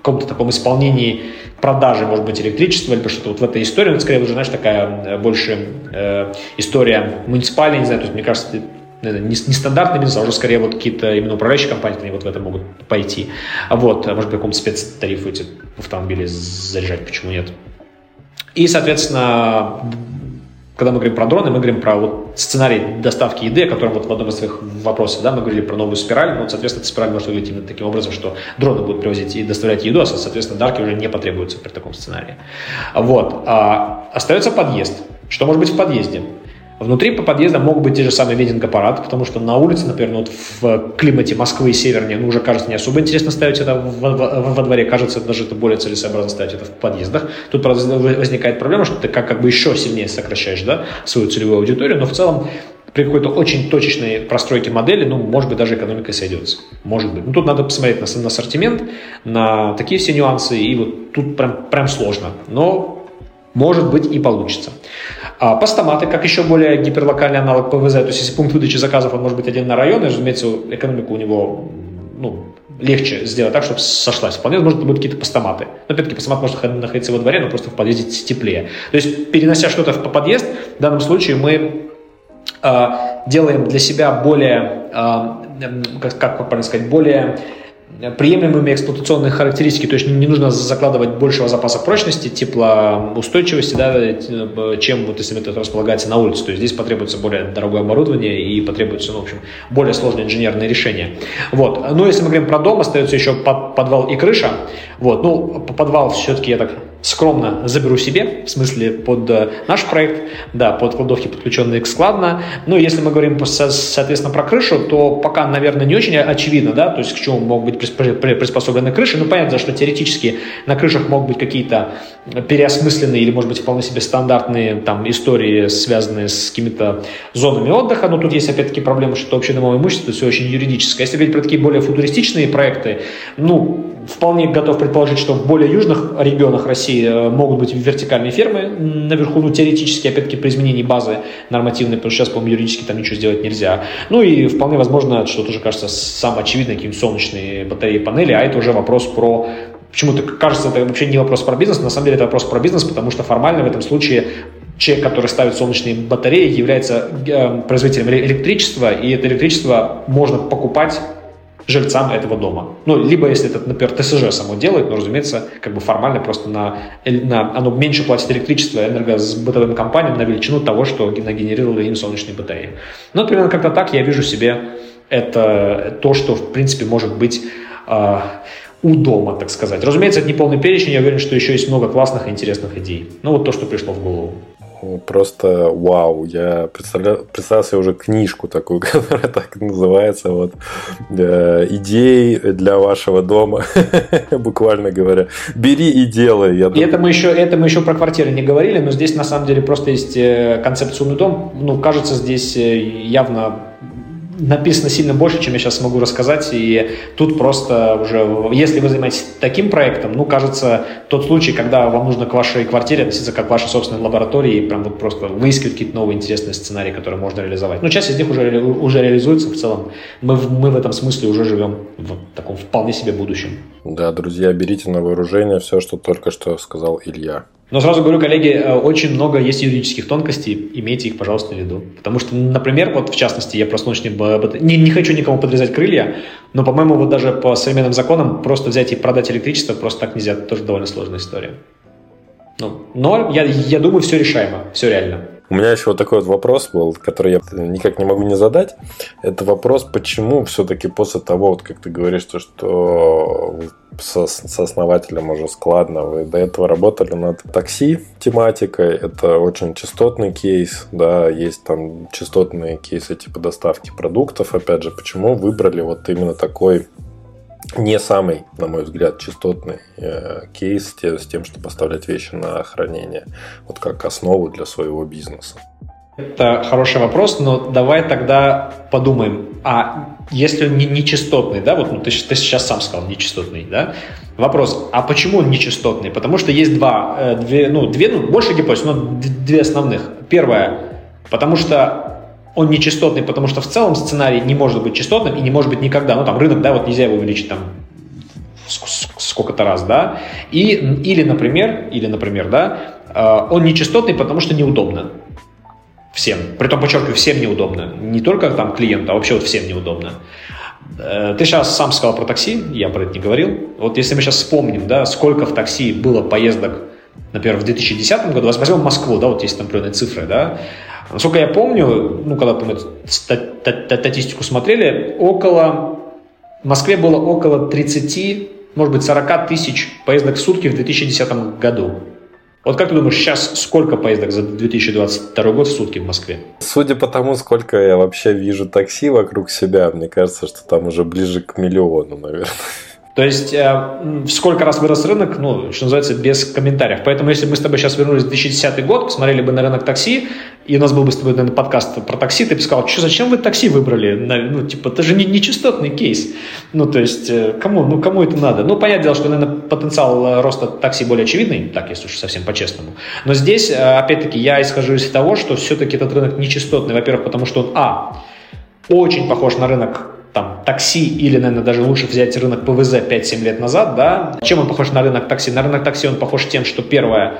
каком-то таком исполнении продажи, может быть, электричества, либо что-то вот в этой истории, это скорее уже, знаешь, такая э, больше э, история муниципальная, не знаю, то есть, мне кажется, наверное, не, не стандартный бизнес, а уже скорее вот какие-то именно управляющие компании, они вот в это могут пойти. А вот, может быть, каком-то спецтарифу эти автомобили заряжать, почему нет. И, соответственно, когда мы говорим про дроны, мы говорим про вот сценарий доставки еды, о котором вот в одном из своих вопросов, да, мы говорили про новую спираль, ну, вот, соответственно, эта спираль может выглядеть именно таким образом, что дроны будут привозить и доставлять еду, а, соответственно, дарки уже не потребуются при таком сценарии. Вот. А остается подъезд. Что может быть в подъезде? Внутри по подъездам могут быть те же самые вендинг-аппараты, потому что на улице, например, ну, вот в климате Москвы и севернее, ну, уже кажется не особо интересно ставить это во, во, во дворе, кажется, даже это более целесообразно ставить это в подъездах. Тут возникает проблема, что ты как, как бы еще сильнее сокращаешь да, свою целевую аудиторию, но в целом при какой-то очень точечной простройке модели, ну, может быть, даже экономика сойдется. Может быть. Ну, тут надо посмотреть на, на ассортимент, на такие все нюансы, и вот тут прям, прям сложно. Но может быть и получится. А постаматы, как еще более гиперлокальный аналог ПВЗ, то есть если пункт выдачи заказов, он может быть один на район, и, разумеется, экономику у него ну, легче сделать так, чтобы сошлась. Вполне возможно, будут какие-то постаматы. Но опять-таки постамат может находиться во дворе, но просто в подъезде теплее. То есть, перенося что-то в подъезд, в данном случае мы э, делаем для себя более, э, как, как правильно сказать, более приемлемыми эксплуатационные характеристики, то есть не, нужно закладывать большего запаса прочности, теплоустойчивости, да, чем вот если это располагается на улице. То есть здесь потребуется более дорогое оборудование и потребуется, ну, в общем, более сложные инженерные решения. Вот. Но ну, если мы говорим про дом, остается еще подвал и крыша. Вот. Ну, подвал все-таки я так скромно заберу себе, в смысле под э, наш проект, да, под кладовки, подключенные к складно. Ну, если мы говорим, соответственно, про крышу, то пока, наверное, не очень очевидно, да, то есть к чему могут быть приспособлены крыши. Ну, понятно, что теоретически на крышах могут быть какие-то переосмысленные или, может быть, вполне себе стандартные там истории, связанные с какими-то зонами отдыха, но тут есть, опять-таки, проблема, что общее домовое имущество, все очень юридическое. Если говорить про такие более футуристичные проекты, ну, вполне готов предположить, что в более южных регионах России э, могут быть вертикальные фермы наверху, ну, теоретически, опять-таки, при изменении базы нормативной, потому что сейчас, по-моему, юридически там ничего сделать нельзя. Ну и вполне возможно, что тоже кажется самое очевидное, какие-нибудь солнечные батареи, панели, а это уже вопрос про Почему-то кажется, это вообще не вопрос про бизнес, на самом деле это вопрос про бизнес, потому что формально в этом случае человек, который ставит солнечные батареи, является э, производителем электричества, и это электричество можно покупать жильцам этого дома. Ну, либо если это, например, ТСЖ само делает, но, разумеется, как бы формально просто на, на оно меньше платит электричество энергосбытовым компаниям на величину того, что нагенерировали им солнечные батареи. Ну, примерно как-то так я вижу себе это то, что, в принципе, может быть э, у дома, так сказать. Разумеется, это не полный перечень, я уверен, что еще есть много классных и интересных идей. Ну, вот то, что пришло в голову просто вау. Я представлял, представил себе уже книжку такую, (laughs) которая так называется, вот, э, идеи для вашего дома, (laughs) буквально говоря. Бери и делай. Я и это мы, еще, это мы еще про квартиры не говорили, но здесь на самом деле просто есть э, концепция дом. Ну, кажется, здесь э, явно написано сильно больше, чем я сейчас смогу рассказать, и тут просто уже, если вы занимаетесь таким проектом, ну, кажется, тот случай, когда вам нужно к вашей квартире относиться как к вашей собственной лаборатории, и прям вот просто выискивать какие-то новые интересные сценарии, которые можно реализовать. Ну, часть из них уже, уже реализуется в целом. Мы, мы в этом смысле уже живем в таком вполне себе будущем. Да, друзья, берите на вооружение все, что только что сказал Илья. Но сразу говорю, коллеги, э, очень много есть юридических тонкостей, имейте их, пожалуйста, в виду. Потому что, например, вот в частности, я просто не, не хочу никому подрезать крылья, но, по-моему, вот даже по современным законам просто взять и продать электричество просто так нельзя, это тоже довольно сложная история. Ну, но я, я думаю, все решаемо, все реально. У меня еще вот такой вот вопрос был, который я никак не могу не задать. Это вопрос, почему все-таки после того, вот как ты говоришь, то, что со, с основателем уже складно, вы до этого работали над такси тематикой, это очень частотный кейс, да, есть там частотные кейсы типа доставки продуктов, опять же, почему выбрали вот именно такой не самый, на мой взгляд, частотный э, кейс с тем, чтобы поставлять вещи на хранение, вот как основу для своего бизнеса. Это хороший вопрос, но давай тогда подумаем, а если он не нечастотный, да, вот ну, ты, ты сейчас сам сказал нечастотный, да, вопрос, а почему он нечастотный? Потому что есть два, э, две, ну, две, ну, больше гипотез, но две основных. Первое, потому что он нечастотный, потому что в целом сценарий не может быть частотным и не может быть никогда. Ну, там рынок, да, вот нельзя его увеличить там сколько-то раз, да. И, или, например, или, например, да, э, он нечастотный, потому что неудобно. Всем. Притом, подчеркиваю, всем неудобно. Не только там клиенту, а вообще вот всем неудобно. Э, ты сейчас сам сказал про такси, я про это не говорил. Вот если мы сейчас вспомним, да, сколько в такси было поездок, например, в 2010 году, возьмем Москву, да, вот есть там определенные цифры, да, Насколько я помню, ну, когда мы статистику смотрели, около, в Москве было около 30, может быть, 40 тысяч поездок в сутки в 2010 году. Вот как ты думаешь, сейчас сколько поездок за 2022 год в сутки в Москве? Судя по тому, сколько я вообще вижу такси вокруг себя, мне кажется, что там уже ближе к миллиону, наверное. То есть, э, сколько раз вырос рынок, ну, что называется, без комментариев. Поэтому, если мы с тобой сейчас вернулись в 2010 год, посмотрели бы на рынок такси, и у нас был бы с тобой, наверное, подкаст про такси, ты бы сказал, что, зачем вы такси выбрали? Ну, типа, это же не, не частотный кейс. Ну, то есть, э, кому, ну, кому это надо? Ну, понятное дело, что, наверное, потенциал э, роста такси более очевидный, так, если уж совсем по-честному. Но здесь, опять-таки, я исхожу из того, что все-таки этот рынок нечастотный, во-первых, потому что он, а, очень похож на рынок там, такси или, наверное, даже лучше взять рынок ПВЗ 5-7 лет назад, да. Чем он похож на рынок такси? На рынок такси он похож тем, что первое,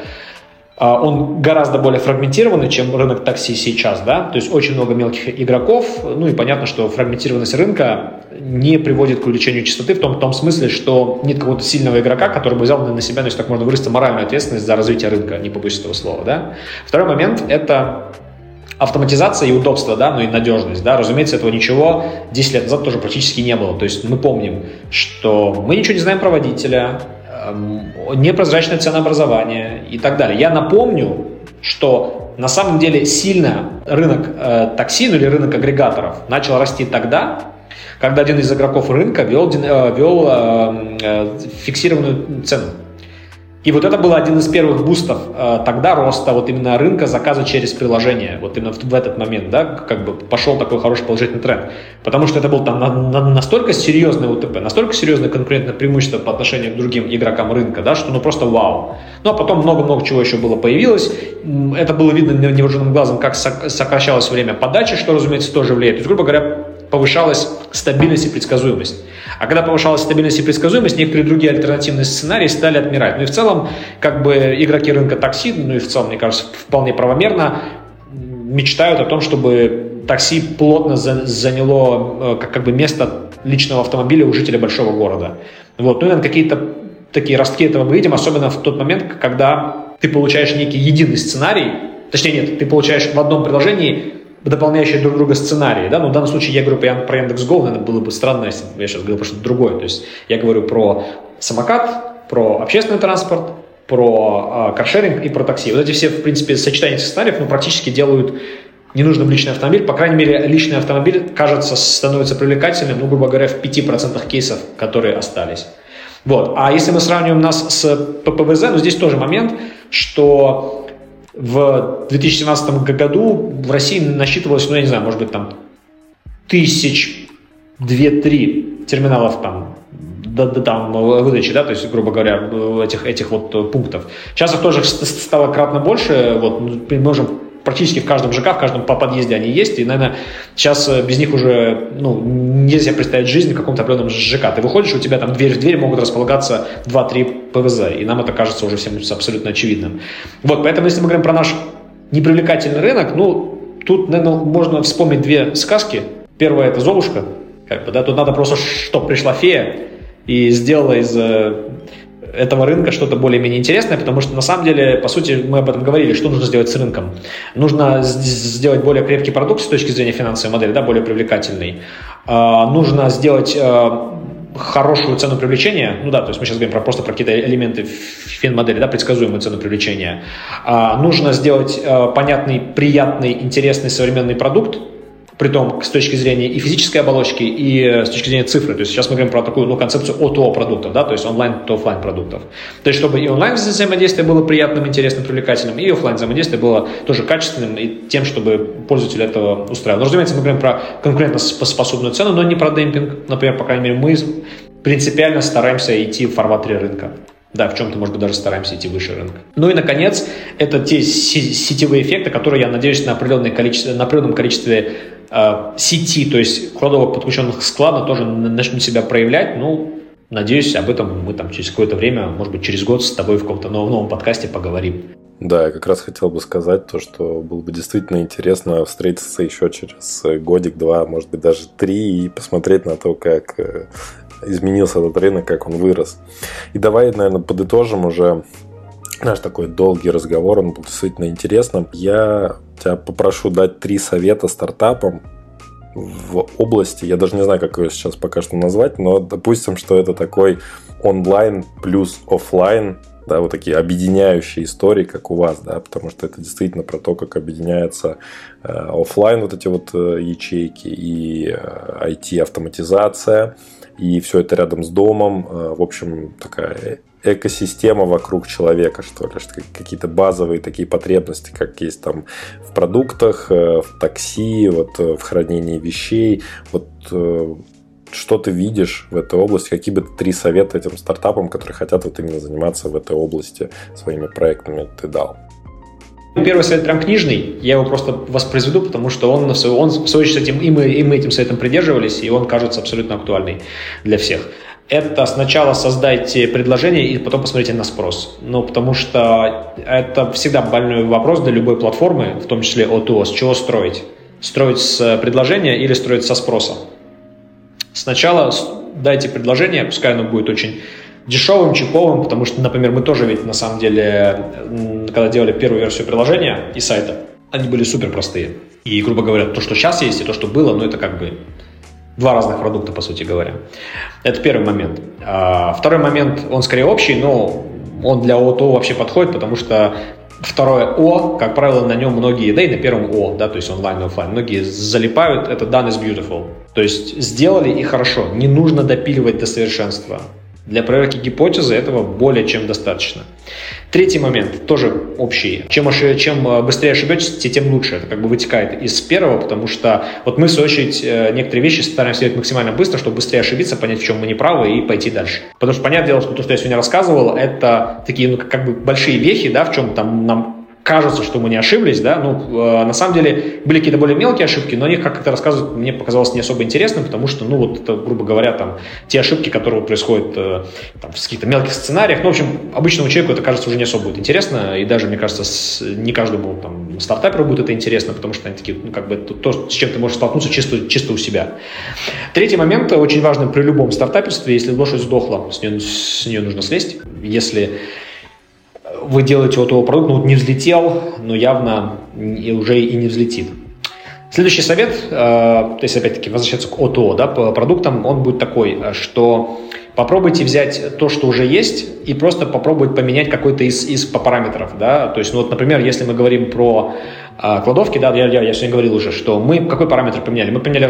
а, он гораздо более фрагментированный, чем рынок такси сейчас, да, то есть очень много мелких игроков, ну и понятно, что фрагментированность рынка не приводит к увеличению частоты в том, в том смысле, что нет какого-то сильного игрока, который бы взял на себя, ну, если так можно выразиться, моральную ответственность за развитие рынка, не побоюсь этого слова, да. Второй момент – это автоматизация и удобство, да, ну и надежность, да, разумеется, этого ничего 10 лет назад тоже практически не было. То есть мы помним, что мы ничего не знаем про водителя, эм, непрозрачное ценообразование и так далее. Я напомню, что на самом деле сильно рынок э, такси, ну или рынок агрегаторов начал расти тогда, когда один из игроков рынка вел, э, вел э, э, фиксированную цену. И вот это был один из первых бустов э, тогда роста вот именно рынка заказа через приложение. Вот именно в, в этот момент, да, как бы пошел такой хороший положительный тренд. Потому что это был там на, на, настолько серьезный УТП, настолько серьезное конкурентное преимущество по отношению к другим игрокам рынка, да, что ну просто вау. Ну а потом много-много чего еще было появилось. Это было видно невооруженным глазом, как сокращалось время подачи, что, разумеется, тоже влияет. То есть, грубо говоря, повышалась стабильность и предсказуемость. А когда повышалась стабильность и предсказуемость, некоторые другие альтернативные сценарии стали отмирать. Ну и в целом, как бы игроки рынка такси, ну и в целом, мне кажется, вполне правомерно мечтают о том, чтобы такси плотно заняло э, как, как бы место личного автомобиля у жителя большого города. Вот. Ну и какие-то такие ростки этого мы видим, особенно в тот момент, когда ты получаешь некий единый сценарий, точнее нет, ты получаешь в одном приложении дополняющие друг друга сценарии. Да? Но в данном случае я говорю про Яндекс.Го, наверное, было бы странно, если я сейчас говорю про что-то другое. То есть я говорю про самокат, про общественный транспорт, про э, каршеринг и про такси. Вот эти все, в принципе, сочетания сценариев ну, практически делают ненужным личный автомобиль. По крайней мере, личный автомобиль, кажется, становится привлекательным, ну, грубо говоря, в 5% кейсов, которые остались. Вот. А если мы сравниваем нас с ППВЗ, ну, здесь тоже момент, что в 2017 году в России насчитывалось, ну, я не знаю, может быть, там тысяч две-три терминалов там до, до там выдачи, да, то есть, грубо говоря, этих, этих вот пунктов. Сейчас их тоже стало кратно больше, вот, мы можем практически в каждом ЖК, в каждом по подъезде они есть, и, наверное, сейчас э, без них уже ну, нельзя представить жизнь в каком-то определенном ЖК. Ты выходишь, у тебя там дверь в дверь могут располагаться 2-3 ПВЗ, и нам это кажется уже всем абсолютно очевидным. Вот, поэтому, если мы говорим про наш непривлекательный рынок, ну, тут, наверное, можно вспомнить две сказки. Первая – это «Золушка», как бы, да, тут надо просто, чтобы пришла фея и сделала из э, этого рынка что-то более-менее интересное, потому что на самом деле, по сути, мы об этом говорили, что нужно сделать с рынком. Нужно сделать более крепкий продукт с точки зрения финансовой модели, да, более привлекательный. А, нужно сделать а, хорошую цену привлечения, ну да, то есть мы сейчас говорим про, просто про какие-то элементы фин-модели, да, предсказуемую цену привлечения. А, нужно сделать понятный, приятный, интересный современный продукт, Притом, с точки зрения и физической оболочки, и э, с точки зрения цифры. То есть сейчас мы говорим про такую ну, концепцию ОТО продуктов, да, то есть онлайн то офлайн продуктов. То есть чтобы и онлайн взаимодействие было приятным, интересным, привлекательным, и офлайн взаимодействие было тоже качественным и тем, чтобы пользователь этого устраивал. Но, разумеется, мы говорим про конкурентоспособную цену, но не про демпинг. Например, по крайней мере, мы принципиально стараемся идти в формате рынка. Да, в чем-то, может быть, даже стараемся идти выше рынка. Ну и, наконец, это те сетевые эффекты, которые, я надеюсь, на, определенное количество, на определенном количестве сети, то есть кладовок, подключенных к складу, тоже начнут себя проявлять. Ну, надеюсь, об этом мы там через какое-то время, может быть, через год с тобой в каком-то новом, новом подкасте поговорим. Да, я как раз хотел бы сказать то, что было бы действительно интересно встретиться еще через годик-два, может быть, даже три, и посмотреть на то, как э, изменился этот рынок, как он вырос. И давай, наверное, подытожим уже наш такой долгий разговор, он был действительно интересным. Я тебя попрошу дать три совета стартапам в области, я даже не знаю, как ее сейчас пока что назвать, но допустим, что это такой онлайн плюс офлайн, да, вот такие объединяющие истории, как у вас, да, потому что это действительно про то, как объединяется э, офлайн вот эти вот э, ячейки и э, IT-автоматизация, и все это рядом с домом. Э, в общем, такая экосистема вокруг человека, что ли, какие-то базовые такие потребности, как есть там в продуктах, э, в такси, вот э, в хранении вещей. Вот что ты видишь в этой области? Какие бы три совета этим стартапам, которые хотят вот именно заниматься в этой области своими проектами, ты дал? Первый совет прям книжный, я его просто воспроизведу, потому что он, он в свою очередь, этим, и, мы, и мы этим советом придерживались, и он кажется абсолютно актуальный для всех. Это сначала создайте предложение и потом посмотрите на спрос. Ну, потому что это всегда больной вопрос для любой платформы, в том числе ОТО, с чего строить. Строить с предложения или строить со спроса. Сначала дайте предложение, пускай оно будет очень дешевым, чиповым, потому что, например, мы тоже ведь на самом деле, когда делали первую версию приложения и сайта, они были супер простые. И, грубо говоря, то, что сейчас есть, и то, что было, ну, это как бы два разных продукта, по сути говоря. Это первый момент. А второй момент, он скорее общий, но он для ОТО вообще подходит, потому что второе О, как правило, на нем многие, да и на первом О, да, то есть онлайн и офлайн, многие залипают, это done is beautiful. То есть сделали и хорошо, не нужно допиливать до совершенства. Для проверки гипотезы этого более чем достаточно. Третий момент, тоже общий. Чем, чем э, быстрее ошибетесь, тем лучше. Это как бы вытекает из первого, потому что вот мы, в свою очередь, э, некоторые вещи стараемся делать максимально быстро, чтобы быстрее ошибиться, понять, в чем мы неправы и пойти дальше. Потому что, понятное дело, что то, что я сегодня рассказывал, это такие, ну, как бы большие вехи, да, в чем там нам кажется, что мы не ошиблись, да, ну, э, на самом деле были какие-то более мелкие ошибки, но они, как это рассказывают, мне показалось не особо интересным, потому что, ну, вот это, грубо говоря, там, те ошибки, которые происходят э, там, в каких-то мелких сценариях, ну, в общем, обычному человеку это, кажется, уже не особо будет интересно, и даже, мне кажется, с, не каждому там стартаперу будет это интересно, потому что они такие, ну, как бы, это то, с чем ты можешь столкнуться чисто, чисто у себя. Третий момент, очень важный при любом стартаперстве, если лошадь сдохла, с нее, с нее нужно слезть, если вы делаете вот его продукт, ну вот не взлетел, но явно и уже и не взлетит. Следующий совет, э, то есть опять-таки возвращаться к ОТО, да, по продуктам, он будет такой, что попробуйте взять то, что уже есть, и просто попробовать поменять какой-то из, из параметров, да, то есть, ну вот, например, если мы говорим про а, кладовки, да, я, я, я сегодня говорил уже, что мы какой параметр поменяли? Мы поменяли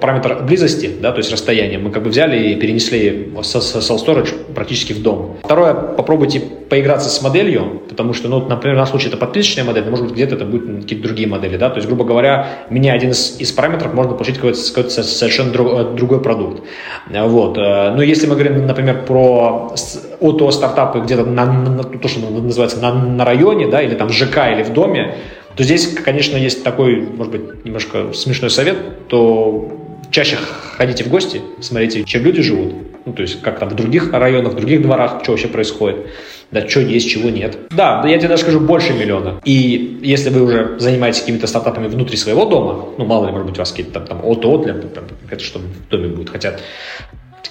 параметр близости, да, то есть расстояние. Мы как бы взяли и перенесли Cell Storage практически в дом. Второе, попробуйте поиграться с моделью, потому что, ну, например, на случай это подписочная модель, но, может быть, где-то это будут какие-то другие модели, да, то есть, грубо говоря, меняя один из, из параметров, можно получить какой-то, какой совершенно друг, э, другой продукт. Вот. Э, но если мы говорим, например, про ото стартапы где-то на, на, то, что называется на, на районе, да, или там ЖК, или в доме, то здесь, конечно, есть такой, может быть, немножко смешной совет, то чаще ходите в гости, смотрите, чем люди живут, ну, то есть как там в других районах, в других дворах, что вообще происходит, да, что есть, чего нет. Да, я тебе даже скажу, больше миллиона. И если вы уже занимаетесь какими-то стартапами внутри своего дома, ну, мало ли, может быть, у вас какие-то там, там ОТО, для, это что в доме будет, хотя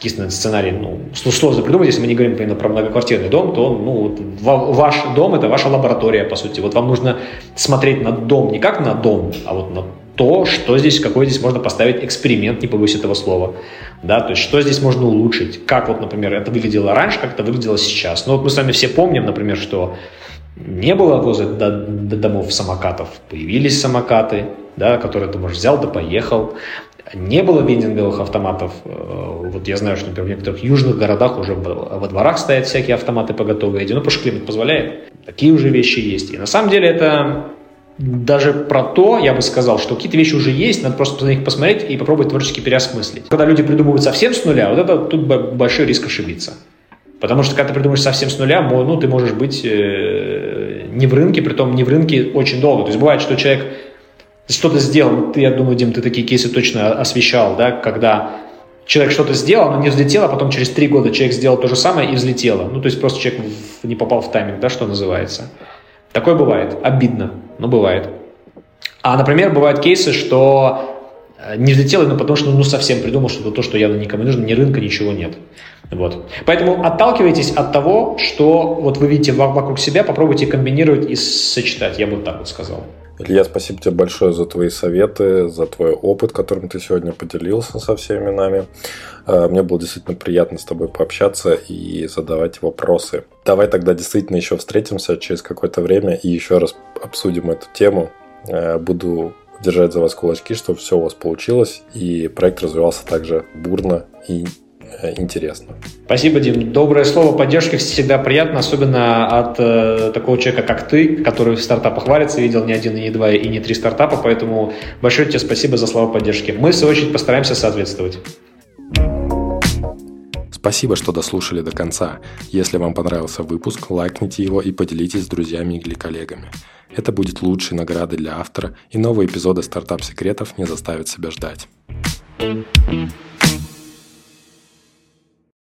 такие сценарии, ну, сложно придумать, если мы не говорим именно про многоквартирный дом, то, ну, вот, ваш дом – это ваша лаборатория, по сути. Вот вам нужно смотреть на дом не как на дом, а вот на то, что здесь, какой здесь можно поставить эксперимент, не побоюсь этого слова, да, то есть что здесь можно улучшить, как вот, например, это выглядело раньше, как это выглядело сейчас. Ну вот мы с вами все помним, например, что не было возле домов самокатов, появились самокаты, да, которые ты, можешь взял да поехал не было вендинговых автоматов. Э, вот я знаю, что, например, в некоторых южных городах уже во дворах стоят всякие автоматы по готовой еде. Ну, потому что климат позволяет. Такие уже вещи есть. И на самом деле это даже про то, я бы сказал, что какие-то вещи уже есть, надо просто на них посмотреть и попробовать творчески переосмыслить. Когда люди придумывают совсем с нуля, вот это тут большой риск ошибиться. Потому что когда ты придумаешь совсем с нуля, ну, ты можешь быть э, не в рынке, при том не в рынке очень долго. То есть бывает, что человек что-то сделал, ты, я думаю, Дим, ты такие кейсы точно освещал, да, когда человек что-то сделал, но не взлетел, а потом через три года человек сделал то же самое и взлетело. Ну, то есть просто человек не попал в тайминг, да, что называется. Такое бывает. Обидно, но бывает. А, например, бывают кейсы, что э, не взлетело, но потому что ну, совсем придумал, что это то, что явно никому не нужно, ни рынка, ничего нет. Вот. Поэтому отталкивайтесь от того, что вот вы видите вокруг себя, попробуйте комбинировать и сочетать, я бы так вот сказал. Илья, спасибо тебе большое за твои советы, за твой опыт, которым ты сегодня поделился со всеми нами. Э, мне было действительно приятно с тобой пообщаться и задавать вопросы. Давай тогда действительно еще встретимся через какое-то время и еще раз обсудим эту тему. Э, буду держать за вас кулачки, чтобы все у вас получилось и проект развивался также бурно и интересно. Спасибо, Дим. Доброе слово поддержки всегда приятно, особенно от э, такого человека, как ты, который в стартапах варится, видел не один, и не два, и не три стартапа, поэтому большое тебе спасибо за слова поддержки. Мы, в свою очередь, постараемся соответствовать. Спасибо, что дослушали до конца. Если вам понравился выпуск, лайкните его и поделитесь с друзьями или коллегами. Это будет лучшей наградой для автора, и новые эпизоды стартап-секретов не заставят себя ждать.